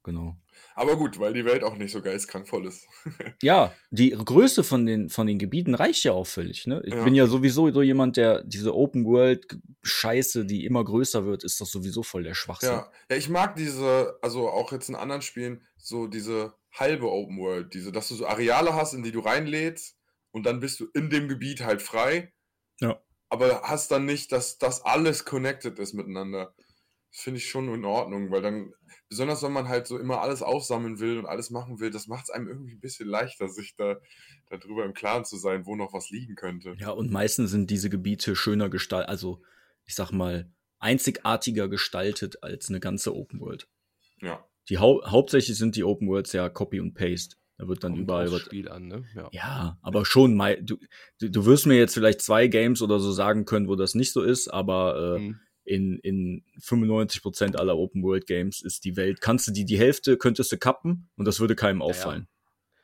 genau. Aber gut, weil die Welt auch nicht so geistkrank voll ist. *laughs* Ja, die Größe von den, von den Gebieten reicht ja auch völlig. Ne? Ich Ja. bin ja sowieso so jemand, der diese Open World Scheiße, die immer größer wird, ist doch sowieso voll der Schwachsinn. Ja, ja, ich mag diese, also auch jetzt in anderen Spielen, so diese halbe Open World, diese, dass du so Areale hast, in die du reinlädst und dann bist du in dem Gebiet halt frei. Ja. Aber hast dann nicht, dass das alles connected ist miteinander. Das finde ich schon in Ordnung, weil dann, besonders wenn man halt so immer alles aufsammeln will und alles machen will, das macht es einem irgendwie ein bisschen leichter, sich da darüber im Klaren zu sein, wo noch was liegen könnte. Ja, und meistens sind diese Gebiete schöner gestaltet, also ich sag mal, einzigartiger gestaltet als eine ganze Open World. Ja. Die hau hauptsächlich sind die Open Worlds ja Copy und Paste. Da wird dann Kommt überall wird, Spiel an, ne? Ja. Ja, aber schon mal. Du, du, du wirst mir jetzt vielleicht zwei Games oder so sagen können, wo das nicht so ist, aber äh, Mhm. In, in 95% aller Open World Games ist die Welt, kannst du die, die Hälfte könntest du kappen und das würde keinem ja. auffallen.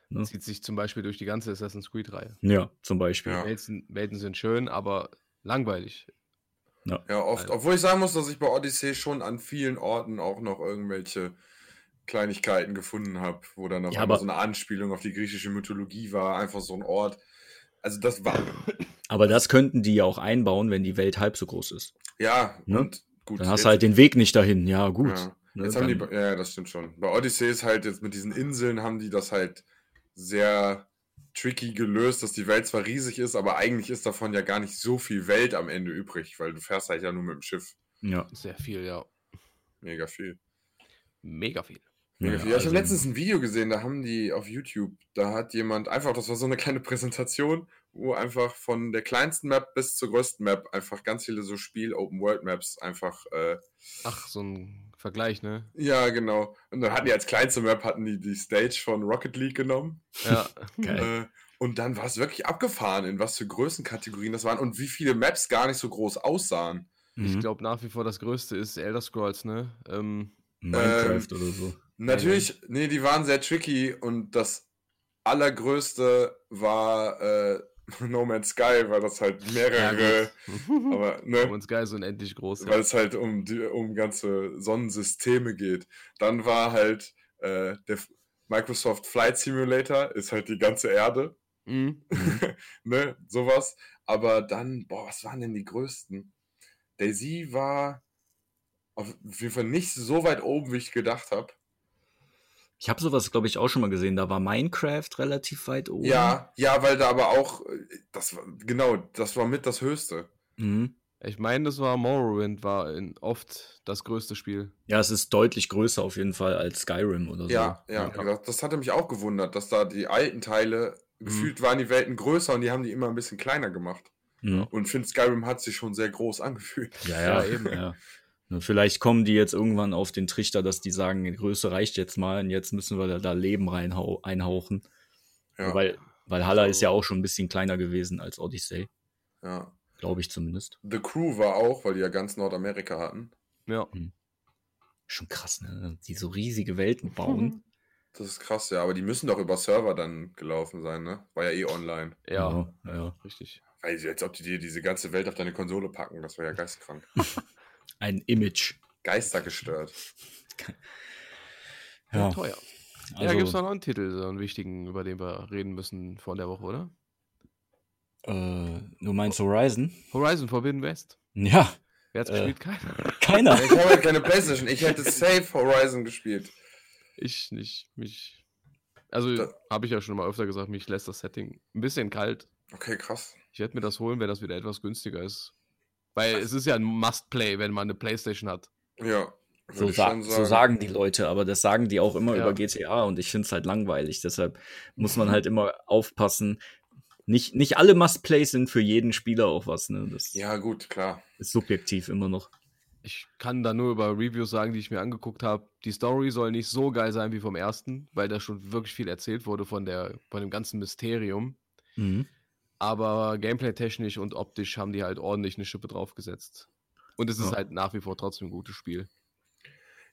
Ne? Zieht sich zum Beispiel durch die ganze Assassin's Creed-Reihe. Ja, zum Beispiel. Ja. Welten, Welten sind schön, aber langweilig. Ja, oft. Also- Obwohl ich sagen muss, dass ich bei Odyssey schon an vielen Orten auch noch irgendwelche Kleinigkeiten gefunden habe, wo dann auf Ja, so eine Anspielung auf die griechische Mythologie war, einfach so ein Ort. Also das war, Aber das könnten die ja auch einbauen, wenn die Welt halb so groß ist. ja, Ne? und gut. Dann hast du halt den Weg nicht dahin. Ja, gut. Ja. Ne, Jetzt haben die, ja, das stimmt schon. Bei Odyssey ist halt jetzt mit diesen Inseln haben die das halt sehr tricky gelöst, dass die Welt zwar riesig ist, aber eigentlich ist davon ja gar nicht so viel Welt am Ende übrig, weil du fährst halt ja nur mit dem Schiff. ja. Sehr viel, ja. Mega viel. Mega viel. Ja, ich also- habe letztens ein Video gesehen, da haben die auf YouTube, da hat jemand einfach, das war so eine kleine *laughs* Präsentation, wo einfach von der kleinsten Map bis zur größten Map einfach ganz viele so Spiel-Open-World-Maps einfach, äh, Ach, so ein Vergleich, ne? ja, genau. Und dann hatten die als kleinste Map, hatten die die Stage von Rocket League genommen. Ja. *laughs* Geil. Äh, und dann war es wirklich abgefahren, in was für Größenkategorien das waren und wie viele Maps gar nicht so groß aussahen. Ich Mhm. glaube nach wie vor das größte ist Elder Scrolls, ne? Ähm, Minecraft ähm, oder so. Natürlich, nee, die waren sehr tricky und das allergrößte war äh, *laughs* No Man's Sky, weil das halt mehrere, gut. aber ne, Und Sky ist unendlich groß. weil Ja. es halt um die um ganze Sonnensysteme geht. Dann war halt äh, der Microsoft Flight Simulator, ist halt die ganze Erde, Mhm. *laughs* ne, sowas. Aber dann, boah, was waren denn die größten? Daisy war auf jeden Fall nicht so weit oben, wie ich gedacht habe. Ich habe sowas, glaube ich, auch schon mal gesehen. Da war Minecraft relativ weit oben. Ja, ja, weil da aber auch, äh, das war, genau, das war mit das Höchste. Mhm. Ich meine, das war Morrowind, war in, oft das größte Spiel. Ja, es ist deutlich größer auf jeden Fall als Skyrim oder so. Ja, ja, Das, das hatte mich auch gewundert, dass da die alten Teile, mhm. gefühlt waren die Welten größer und die haben die immer ein bisschen kleiner gemacht. Mhm. Und ich finde, Skyrim hat sich schon sehr groß angefühlt. Ja, ja, eben, ja. Vielleicht kommen die jetzt irgendwann auf den Trichter, dass die sagen, die Größe reicht jetzt mal und jetzt müssen wir da Leben reinhau einhauchen. Ja. Weil, weil Haller ist ja auch schon ein bisschen kleiner gewesen als Odyssey. Ja. Glaube ich zumindest. The Crew war auch, weil die ja ganz Nordamerika hatten. Ja. Hm. Schon krass, ne? Die so riesige Welten *laughs* bauen. Das ist krass, ja, aber die müssen doch über Server dann gelaufen sein, ne? War ja eh online. Ja, ja, ja. richtig. Weil, als ob die dir diese ganze Welt auf deine Konsole packen, das war ja geistkrank. *laughs* Ein Image. Geistergestört. *laughs* ja. ja. Teuer. Also, ja, gibt es noch einen Titel, so einen wichtigen, über den wir reden müssen vor der Woche, oder? Äh, du meinst Horizon? Horizon Forbidden West. Ja. Wer hat's äh, gespielt? Keiner. *laughs* Keiner. Ich habe halt keine Playstation. Ich hätte safe Horizon gespielt. Ich nicht. Mich. Also, habe ich ja schon mal öfter gesagt, mich lässt das Setting ein bisschen kalt. Okay, krass. Ich werde mir das holen, wenn das wieder etwas günstiger ist. Weil es ist ja ein Must-Play, wenn man eine Playstation hat. Ja. So, sa sagen. so, sagen die Leute, aber das sagen die auch immer ja. über GTA und ich finde es halt langweilig. Deshalb muss man halt immer aufpassen, nicht, nicht alle Must-Plays sind für jeden Spieler auch was. Ne? Das ja, gut, klar. Ist subjektiv immer noch. Ich kann da nur über Reviews sagen, die ich mir angeguckt habe. Die Story soll nicht so geil sein wie vom ersten, weil da schon wirklich viel erzählt wurde von, der, von dem ganzen Mysterium. Mhm. Aber gameplay-technisch und optisch haben die halt ordentlich eine Schippe draufgesetzt. Und es ist ja. halt nach wie vor trotzdem ein gutes Spiel.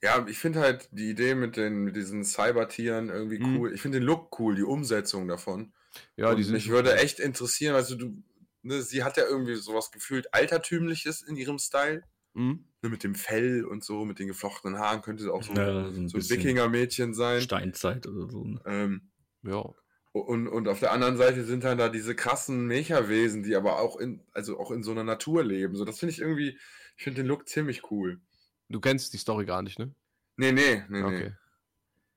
Ja, ich finde halt die Idee mit, den, mit diesen Cybertieren irgendwie mhm. cool. Ich finde den Look cool, die Umsetzung davon. Ja, die sind mich würde echt interessieren, also du, ne, sie hat ja irgendwie sowas gefühlt Altertümliches in ihrem Style. Mhm. Ne, mit dem Fell und so, mit den geflochtenen Haaren könnte sie auch so, ja, so ein so Wikinger-Mädchen sein. Steinzeit oder so. Ne? Ähm, ja. Und, und auf der anderen Seite sind dann da diese krassen Mecha-Wesen, die aber auch in, also auch in so einer Natur leben. So, das finde ich irgendwie, ich finde den Look ziemlich cool. Du kennst die Story gar nicht, ne? Nee, nee, nee, okay.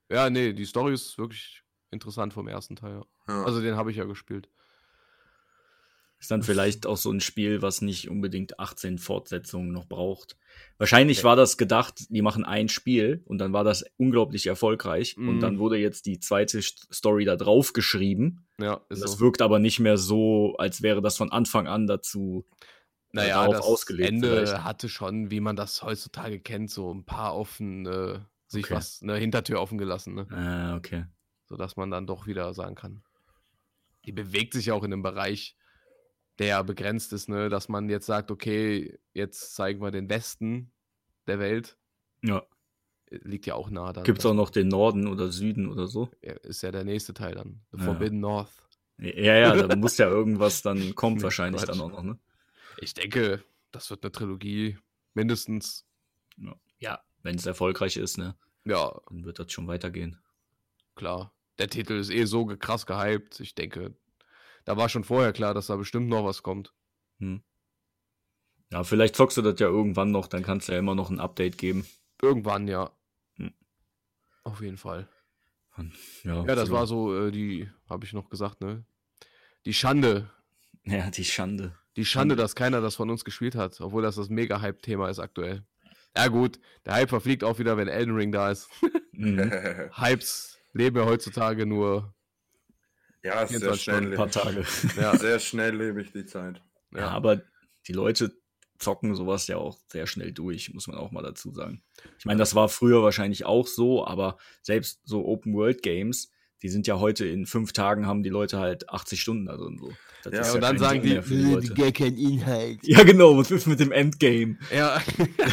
nee. Ja, nee, die Story ist wirklich interessant vom ersten Teil. Ja. Also den habe ich ja gespielt. Ist dann vielleicht auch so ein Spiel, was nicht unbedingt 18 Fortsetzungen noch braucht. Wahrscheinlich okay. war das gedacht, die machen ein Spiel und dann war das unglaublich erfolgreich mm. und dann wurde jetzt die zweite Story da drauf geschrieben. Ja, ist das so. wirkt aber nicht mehr so, als wäre das von Anfang an dazu äh, naja, darauf das ausgelegt. Ende vielleicht. hatte schon, wie man das heutzutage kennt, so ein paar offen, äh, sich okay. was, eine Hintertür offen gelassen. Ne? Ah, okay. Sodass man dann doch wieder sagen kann, die bewegt sich auch in einem Bereich, der begrenzt ist, ne? dass man jetzt sagt, okay, jetzt zeigen wir den Westen der Welt. Ja. Liegt ja auch nah dann. Gibt es auch noch den Norden oder Süden oder so? ist ja der nächste Teil dann. The ja. Forbidden North. Ja, ja, da *laughs* muss ja irgendwas dann kommen, wahrscheinlich dann auch noch, ne? Ich denke, das wird eine Trilogie, mindestens. Ja, ja wenn es erfolgreich ist, ne? Ja. Dann wird das schon weitergehen. Klar der Titel ist eh so krass gehypt. Ich denke, da war schon vorher klar, dass da bestimmt noch was kommt. Hm. Ja, vielleicht zockst du das ja irgendwann noch, dann kannst du ja immer noch ein Update geben. Irgendwann, ja. Hm. Auf jeden Fall. Ja, ja das so war so, äh, die, habe ich noch gesagt, ne? Die Schande. *laughs* Ja, die Schande. Die Schande, dass keiner das von uns gespielt hat, obwohl das das mega Hype-Thema ist aktuell. Ja, gut, der Hype verfliegt auch wieder, wenn Elden Ring da ist. Mhm. *laughs* Hypes lebe heutzutage nur ja, sehr schnell ein paar Tage. Ja. *laughs* Sehr schnell lebe ich die Zeit. Ja. ja, aber die Leute zocken sowas ja auch sehr schnell durch, muss man auch mal dazu sagen. Ich meine, das war früher wahrscheinlich auch so, aber selbst so Open World Games, die sind ja heute in fünf Tagen haben die Leute halt 80 Stunden da drin so. Das ja, und dann sagen die, die, die gar kein Inhalt. Ja, genau, was ist mit dem Endgame? Ja.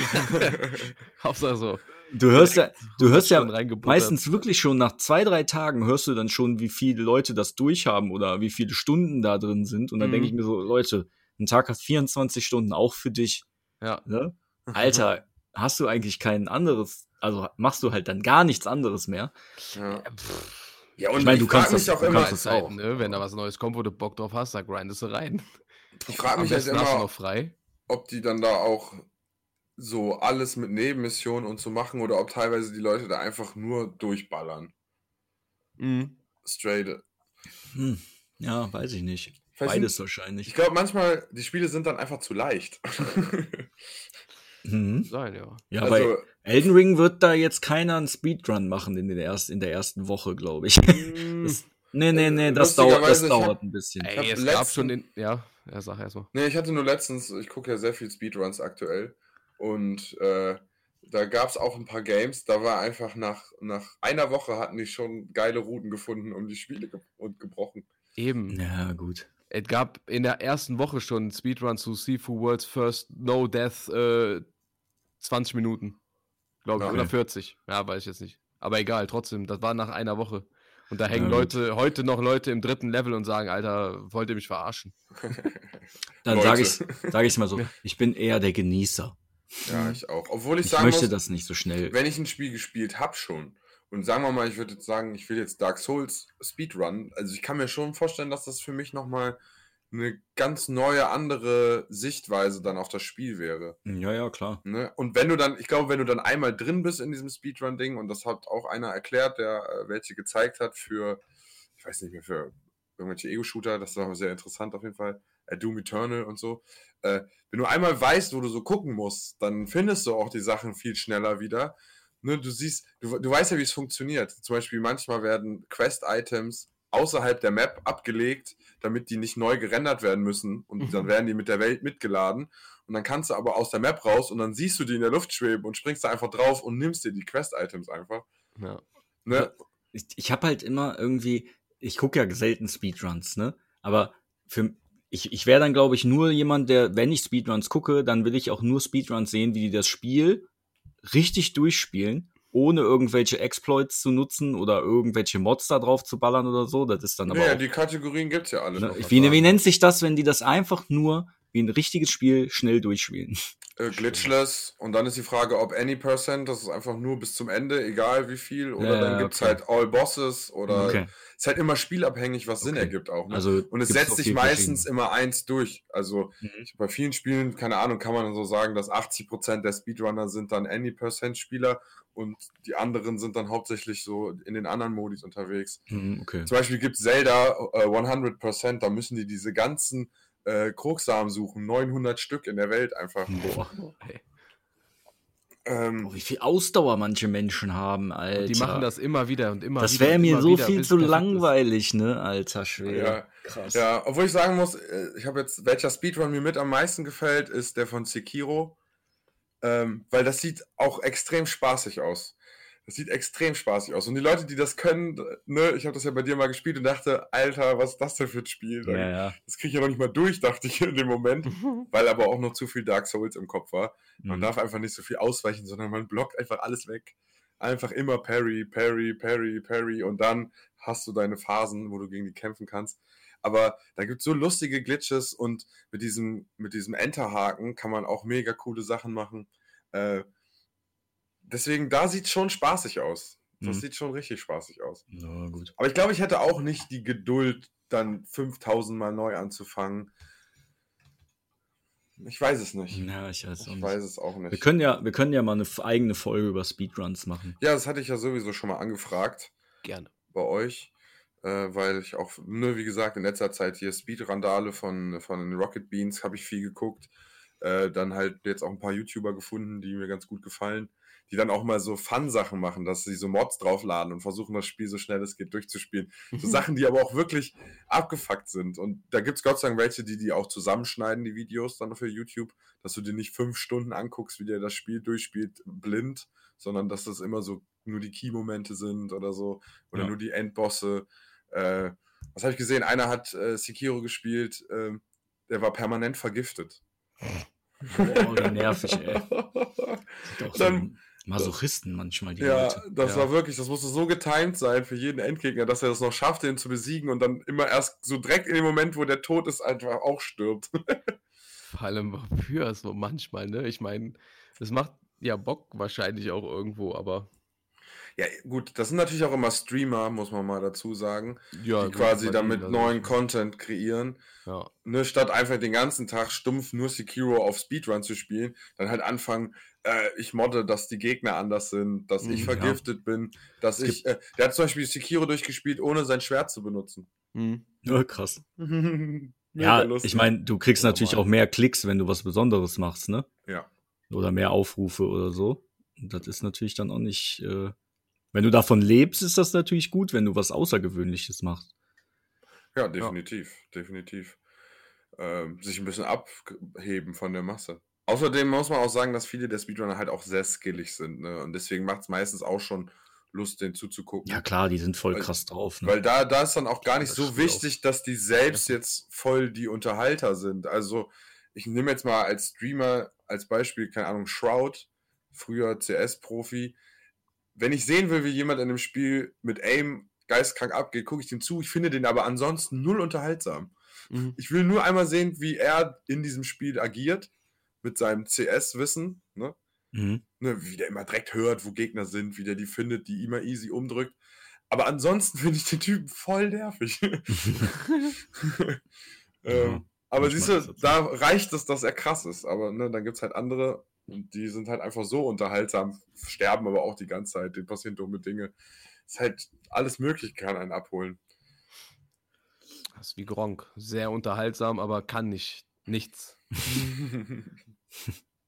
*laughs* *laughs* Hauptsache so. Du hörst ja, du hörst ja meistens wirklich schon nach zwei, drei Tagen hörst du dann schon, wie viele Leute das durchhaben oder wie viele Stunden da drin sind. Und dann mhm. denke ich mir so, Leute, ein Tag hat 24 Stunden auch für dich. Ja. Ne? Alter, hast du eigentlich kein anderes, also machst du halt dann gar nichts anderes mehr. Ja. Ja, und ich meine, du kannst das auch immer das auch. Ne? Wenn da was Neues kommt, wo du Bock drauf hast, da grindest du rein. Ich frage mich halt immer, noch frei. ob die dann da auch so alles mit Nebenmissionen und so machen oder ob teilweise die Leute da einfach nur durchballern. Mhm. Straight. Hm. Ja, weiß ich nicht. Beides wahrscheinlich. Ich glaube, manchmal, die Spiele sind dann einfach zu leicht. Mhm. Sein, ja. Ja, Also- bei Elden Ring wird da jetzt keiner einen Speedrun machen in, den erst, in der ersten Woche, glaube ich. Das, nee, nee, nee, das, dauert, das dauert hab- ein bisschen. Ey, es letzten- gab schon den. Ja, ja, sag erstmal. Nee, ich hatte nur letztens, ich gucke ja sehr viel Speedruns aktuell und äh, da gab es auch ein paar Games, da war einfach nach, nach einer Woche hatten die schon geile Routen gefunden und die Spiele ge und gebrochen. Eben. Ja, gut. Es gab in der ersten Woche schon einen Speedrun zu Sifu World's First No Death äh, 20 Minuten. Glaube ich. Okay. Oder 40. Ja, weiß ich jetzt nicht. Aber egal, trotzdem, das war nach einer Woche. Und da hängen Ja, Leute, heute noch Leute im dritten Level und sagen, Alter, wollt ihr mich verarschen? Dann sage ich sag ich's mal so. Ich bin eher der Genießer. Ja, ich auch. Obwohl ich, Ich sagen möchte muss, das nicht so schnell. wenn ich ein Spiel gespielt habe schon und sagen wir mal, ich würde jetzt sagen, ich will jetzt Dark Souls Speedrun, also ich kann mir schon vorstellen, dass das für mich nochmal eine ganz neue, andere Sichtweise dann auf das Spiel wäre. Ja, ja, klar. Ne? Und wenn du dann, ich glaube, wenn du dann einmal drin bist in diesem Speedrun-Ding, und das hat auch einer erklärt, der äh, welche gezeigt hat für, ich weiß nicht mehr, für irgendwelche Ego-Shooter, das war sehr interessant auf jeden Fall, äh, Doom Eternal und so. Äh, wenn du einmal weißt, wo du so gucken musst, dann findest du auch die Sachen viel schneller wieder. Ne, du siehst, du, du weißt ja, wie es funktioniert. Zum Beispiel manchmal werden Quest-Items außerhalb der Map abgelegt, damit die nicht neu gerendert werden müssen und dann werden die mit der Welt mitgeladen und dann kannst du aber aus der Map raus und dann siehst du die in der Luft schweben und springst da einfach drauf und nimmst dir die Quest-Items einfach. Ja. Ne? Ich, ich habe halt immer irgendwie, ich gucke ja selten Speedruns, ne? Aber für ich, ich wäre dann, glaube ich, nur jemand, der, wenn ich Speedruns gucke, dann will ich auch nur Speedruns sehen, wie die das Spiel richtig durchspielen, ohne irgendwelche Exploits zu nutzen oder irgendwelche Mods da drauf zu ballern oder so. Das ist dann aber Ja, auch, die Kategorien gibt's ja alle. ne? wie, wie nennt sich das, wenn die das einfach nur wie ein richtiges Spiel schnell durchspielen? Äh, glitchless und dann ist die Frage, ob any percent, das ist einfach nur bis zum Ende, egal wie viel, oder Ja, dann ja, gibt's okay. halt all bosses oder Okay. ist halt immer spielabhängig, was Sinn Okay. ergibt auch. Ne? Also und es setzt sich meistens immer eins durch. Also Mhm. bei vielen Spielen, keine Ahnung, kann man so sagen, dass 80% der Speedrunner sind dann any percent Spieler und die anderen sind dann hauptsächlich so in den anderen Modis unterwegs. Mhm. Zum Beispiel gibt Zelda äh, 100%, da müssen die diese ganzen äh, Krogsamen suchen, 900 Stück in der Welt einfach. Boah. Ey. Ähm, Oh, wie viel Ausdauer manche Menschen haben, Alter. Und die machen das immer wieder und immer Das wieder. wäre und mir so wieder, viel zu langweilig, ne, alter Schwede. Ja, Krass. Ja, obwohl ich sagen muss, äh, ich habe jetzt, welcher Speedrun mir mit am meisten gefällt, ist der von Sekiro. Ähm, weil das sieht auch extrem spaßig aus. Das sieht extrem spaßig aus. Und die Leute, die das können, ne, ich habe das ja bei dir mal gespielt und dachte, Alter, was ist das denn für ein Spiel? Ja, ja. Das kriege ich ja noch nicht mal durch, dachte ich in dem Moment, *laughs* weil aber auch noch zu viel Dark Souls im Kopf war. Man Mhm. darf einfach nicht so viel ausweichen, sondern man blockt einfach alles weg. Einfach immer Parry, Parry, Parry, Parry und dann hast du deine Phasen, wo du gegen die kämpfen kannst. Aber da gibt es so lustige Glitches und mit diesem, mit diesem Enterhaken kann man auch mega coole Sachen machen. Äh, deswegen, da sieht schon spaßig aus. Das Mhm. sieht schon richtig spaßig aus. Ja, gut. Aber ich glaube, ich hätte auch nicht die Geduld, dann 5000 Mal neu anzufangen. Ich weiß es nicht. Ja, ich weiß auch Ich nicht. weiß es auch nicht. Wir können ja, wir können ja mal eine eigene Folge über Speedruns machen. Ja, das hatte ich ja sowieso schon mal angefragt Gerne. bei euch, äh, weil ich auch, ne, wie gesagt, in letzter Zeit hier Speedrandale von, von den Rocket Beans habe ich viel geguckt. Äh, dann halt jetzt auch ein paar YouTuber gefunden, die mir ganz gut gefallen, die dann auch mal so Fun-Sachen machen, dass sie so Mods draufladen und versuchen, das Spiel so schnell es geht durchzuspielen. So Sachen, die aber auch wirklich abgefuckt sind. Und da gibt es Gott sei Dank welche, die die auch zusammenschneiden, die Videos dann für YouTube, dass du dir nicht fünf Stunden anguckst, wie der das Spiel durchspielt, blind, sondern dass das immer so nur die Key-Momente sind oder so. Oder Ja. nur die Endbosse. Äh, was habe ich gesehen? Einer hat äh, Sekiro gespielt, ähm, der war permanent vergiftet. Boah, *laughs* wie nervig, ey. *laughs* So Dann- Masochisten manchmal, die Ja, Leute. das Ja. war wirklich, das musste so getimed sein für jeden Endgegner, dass er das noch schafft, den zu besiegen und dann immer erst so direkt in dem Moment, wo der tot ist, einfach auch stirbt. *laughs* Vor allem wofür so manchmal, ne? Ich meine, das macht ja Bock wahrscheinlich auch irgendwo, aber ja, gut, das sind natürlich auch immer Streamer, muss man mal dazu sagen, ja, die quasi damit neuen. Content kreieren. Ja. Ne, statt einfach den ganzen Tag stumpf nur Sekiro auf Speedrun zu spielen, dann halt anfangen, äh, ich modde, dass die Gegner anders sind, dass ich Mhm, vergiftet bin, dass Es ich, äh, der hat zum Beispiel Sekiro durchgespielt, ohne sein Schwert zu benutzen. Hm. Ja, krass. *laughs* Ja, lustig. ich meine, du kriegst Ja, natürlich Mann. auch mehr Klicks, wenn du was Besonderes machst, ne? Ja. Oder mehr Aufrufe oder so. Und das ist natürlich dann auch nicht. Äh, wenn du davon lebst, ist das natürlich gut, wenn du was Außergewöhnliches machst. Ja, definitiv, definitiv. Ähm, sich ein bisschen abheben von der Masse. Außerdem muss man auch sagen, dass viele der Speedrunner halt auch sehr skillig sind, ne? Und deswegen macht es meistens auch schon Lust, den zuzugucken. Ja, klar, die sind voll Weil- krass drauf. Ne? Weil da, da ist dann auch gar nicht Das so wichtig, dass die selbst jetzt voll die Unterhalter sind. Also, ich nehme jetzt mal als Streamer als Beispiel, keine Ahnung, Shroud, früher CS-Profi. Wenn ich sehen will, wie jemand in einem Spiel mit Aim geistkrank abgeht, gucke ich dem zu. Ich finde den aber ansonsten null unterhaltsam. Mhm. Ich will nur einmal sehen, wie er in diesem Spiel agiert, mit seinem CS-Wissen, ne? mhm. ne, wie der immer direkt hört, wo Gegner sind, wie der die findet, die immer easy umdrückt. Aber ansonsten *laughs* finde ich den Typen voll nervig. *laughs* *laughs* ähm, aber manchmal siehst du, da reicht es, dass er krass ist. Aber ne, dann gibt es halt andere, und die sind halt einfach so unterhaltsam, sterben aber auch die ganze Zeit, denen passieren dumme Dinge. Ist halt alles möglich, kann einen abholen. Das ist wie Gronk. Sehr unterhaltsam, aber kann nicht. Nichts. *laughs*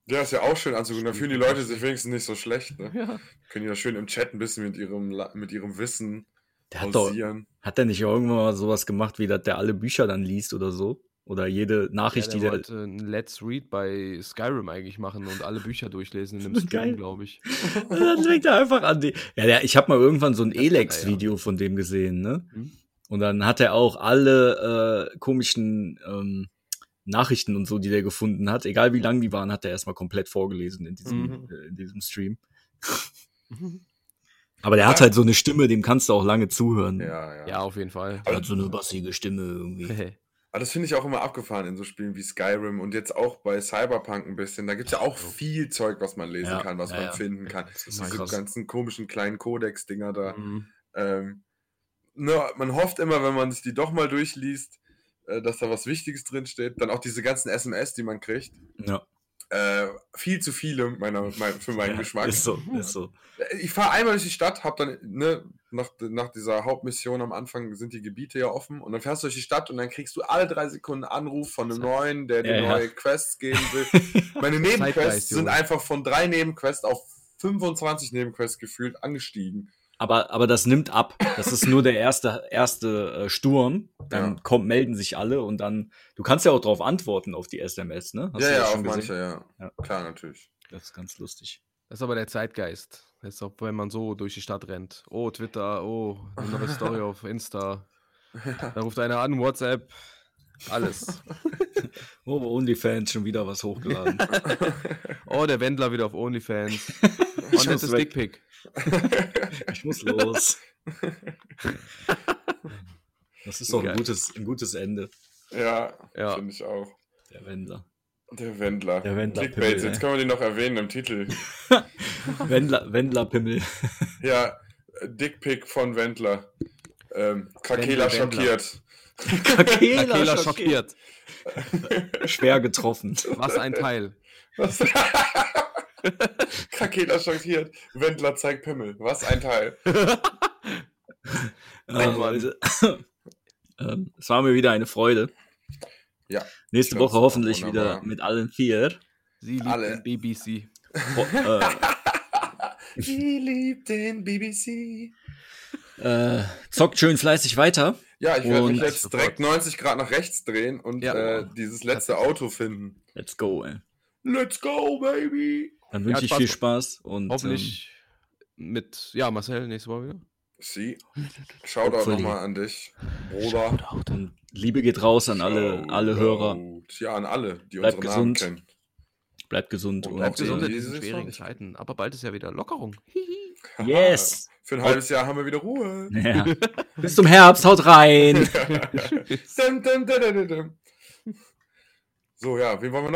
ja, ist ja auch schön anzugucken. Da fühlen die Leute sich wenigstens nicht so schlecht. Ne? Ja. Können da schön im Chat ein bisschen mit ihrem, mit ihrem Wissen Der hat doch, hat der nicht irgendwann mal sowas gemacht, wie dass der alle Bücher dann liest oder so? Oder jede Ja, Nachricht, der die der. wollte ein Let's Read bei Skyrim eigentlich machen und alle Bücher durchlesen in einem *laughs* Geil. Stream, glaube ich. *laughs* dann fängt er einfach an. Die, ja, der, ich habe mal irgendwann so ein er, Elex-Video von dem gesehen, ne? Hm? Und dann hat er auch alle äh, komischen ähm, Nachrichten und so, die der gefunden hat, egal wie lang die waren, hat er erstmal komplett vorgelesen in diesem, Mhm. äh, in diesem Stream. Mhm. *laughs* Aber der hat Ja. halt so eine Stimme, dem kannst du auch lange zuhören. Ja, ja. Ja, auf jeden Fall. Der hat so eine bassige Stimme irgendwie. Aber das finde ich auch immer abgefahren in so Spielen wie Skyrim und jetzt auch bei Cyberpunk ein bisschen. Da gibt es ja auch viel Zeug, was man lesen Ja, kann, was ja, man ja. finden kann. Das ist Diese krass. ganzen komischen kleinen Codex-Dinger da. Mhm. Ähm, ne, man hofft immer, wenn man sich die doch mal durchliest, äh, dass da was Wichtiges drin steht. Dann auch diese ganzen SMS, die man kriegt. Ja, Äh, viel zu viele meiner, mein, für meinen ja Geschmack. ist so, ist so. Ich fahre einmal durch die Stadt, hab dann, ne, nach, nach dieser Hauptmission am Anfang sind die Gebiete ja offen und dann fährst du durch die Stadt und dann kriegst du alle drei Sekunden einen Anruf von einem neuen, der dir Ja, ja. neue Quests geben will. *laughs* Meine Nebenquests sind einfach von drei Nebenquests auf 25 Nebenquests gefühlt angestiegen. Aber, aber das nimmt ab. Das ist nur der erste, erste äh, Sturm. Dann Ja. kommt, melden sich alle und dann, du kannst ja auch darauf antworten auf die SMS, ne? Hast ja, du ja, auf manche, ja. Ja. Klar, natürlich. Das ist ganz lustig. Das ist aber der Zeitgeist. Ist auch, wenn man so durch die Stadt rennt. Oh, Twitter, oh, eine neue *laughs* Story auf Insta. Da ruft einer an, WhatsApp, alles. *laughs* Oh, OnlyFans schon wieder was hochgeladen. *laughs* Oh, der Wendler wieder auf OnlyFans. Ich Oh, muss nettes weg. Dickpick. ich muss los. Das ist doch ein gutes, ein gutes Ende, ja, Ja. finde ich auch. der Wendler. Der Wendler. Der Wendler Clickbait, Pimmel, jetzt ey. können wir den noch erwähnen im Titel. *laughs* Wendler, Wendler-Pimmel. *laughs* Ja, Dickpick von Wendler. Ähm, Wendler, Wendler. schockiert. *laughs* Kakela, Akela schockiert. schockiert. Schwer getroffen. Was ein Teil. Was? Krakela schockiert. Wendler zeigt Pimmel. Was ein Teil. Ähm, ähm, es war mir wieder eine Freude. Ja. Nächste Ich Woche hoffentlich wunderbar. wieder mit allen vier. Sie liebt Alle. den BBC. Ho *laughs* äh, Sie liebt den BBC. äh, zockt schön fleißig weiter. Ja, ich werde mich jetzt direkt 90 Grad nach rechts drehen und Ja. äh, dieses letzte Auto finden. Let's go, ey. Let's go, baby! Dann Ja, wünsche ich Spaß viel. Spaß und Hoffentlich mit, ja, Marcel nächste Woche wieder. Sie. Shoutout Hopefully. nochmal an dich, Bruder. und Liebe geht raus an alle, alle Hörer. Shoutout. Ja, an alle, die Bleibt unsere Namen gesund. kennen. Bleibt gesund Und und, Bleibt auch gesund in die- diesen diese schwierigen. Zeiten. Aber bald ist ja wieder Lockerung. *laughs* Yes. Für ein halbes Jahr haben wir wieder Ruhe. Ja. *laughs* Bis zum Herbst, haut rein. *laughs* So, ja, wen wollen wir noch?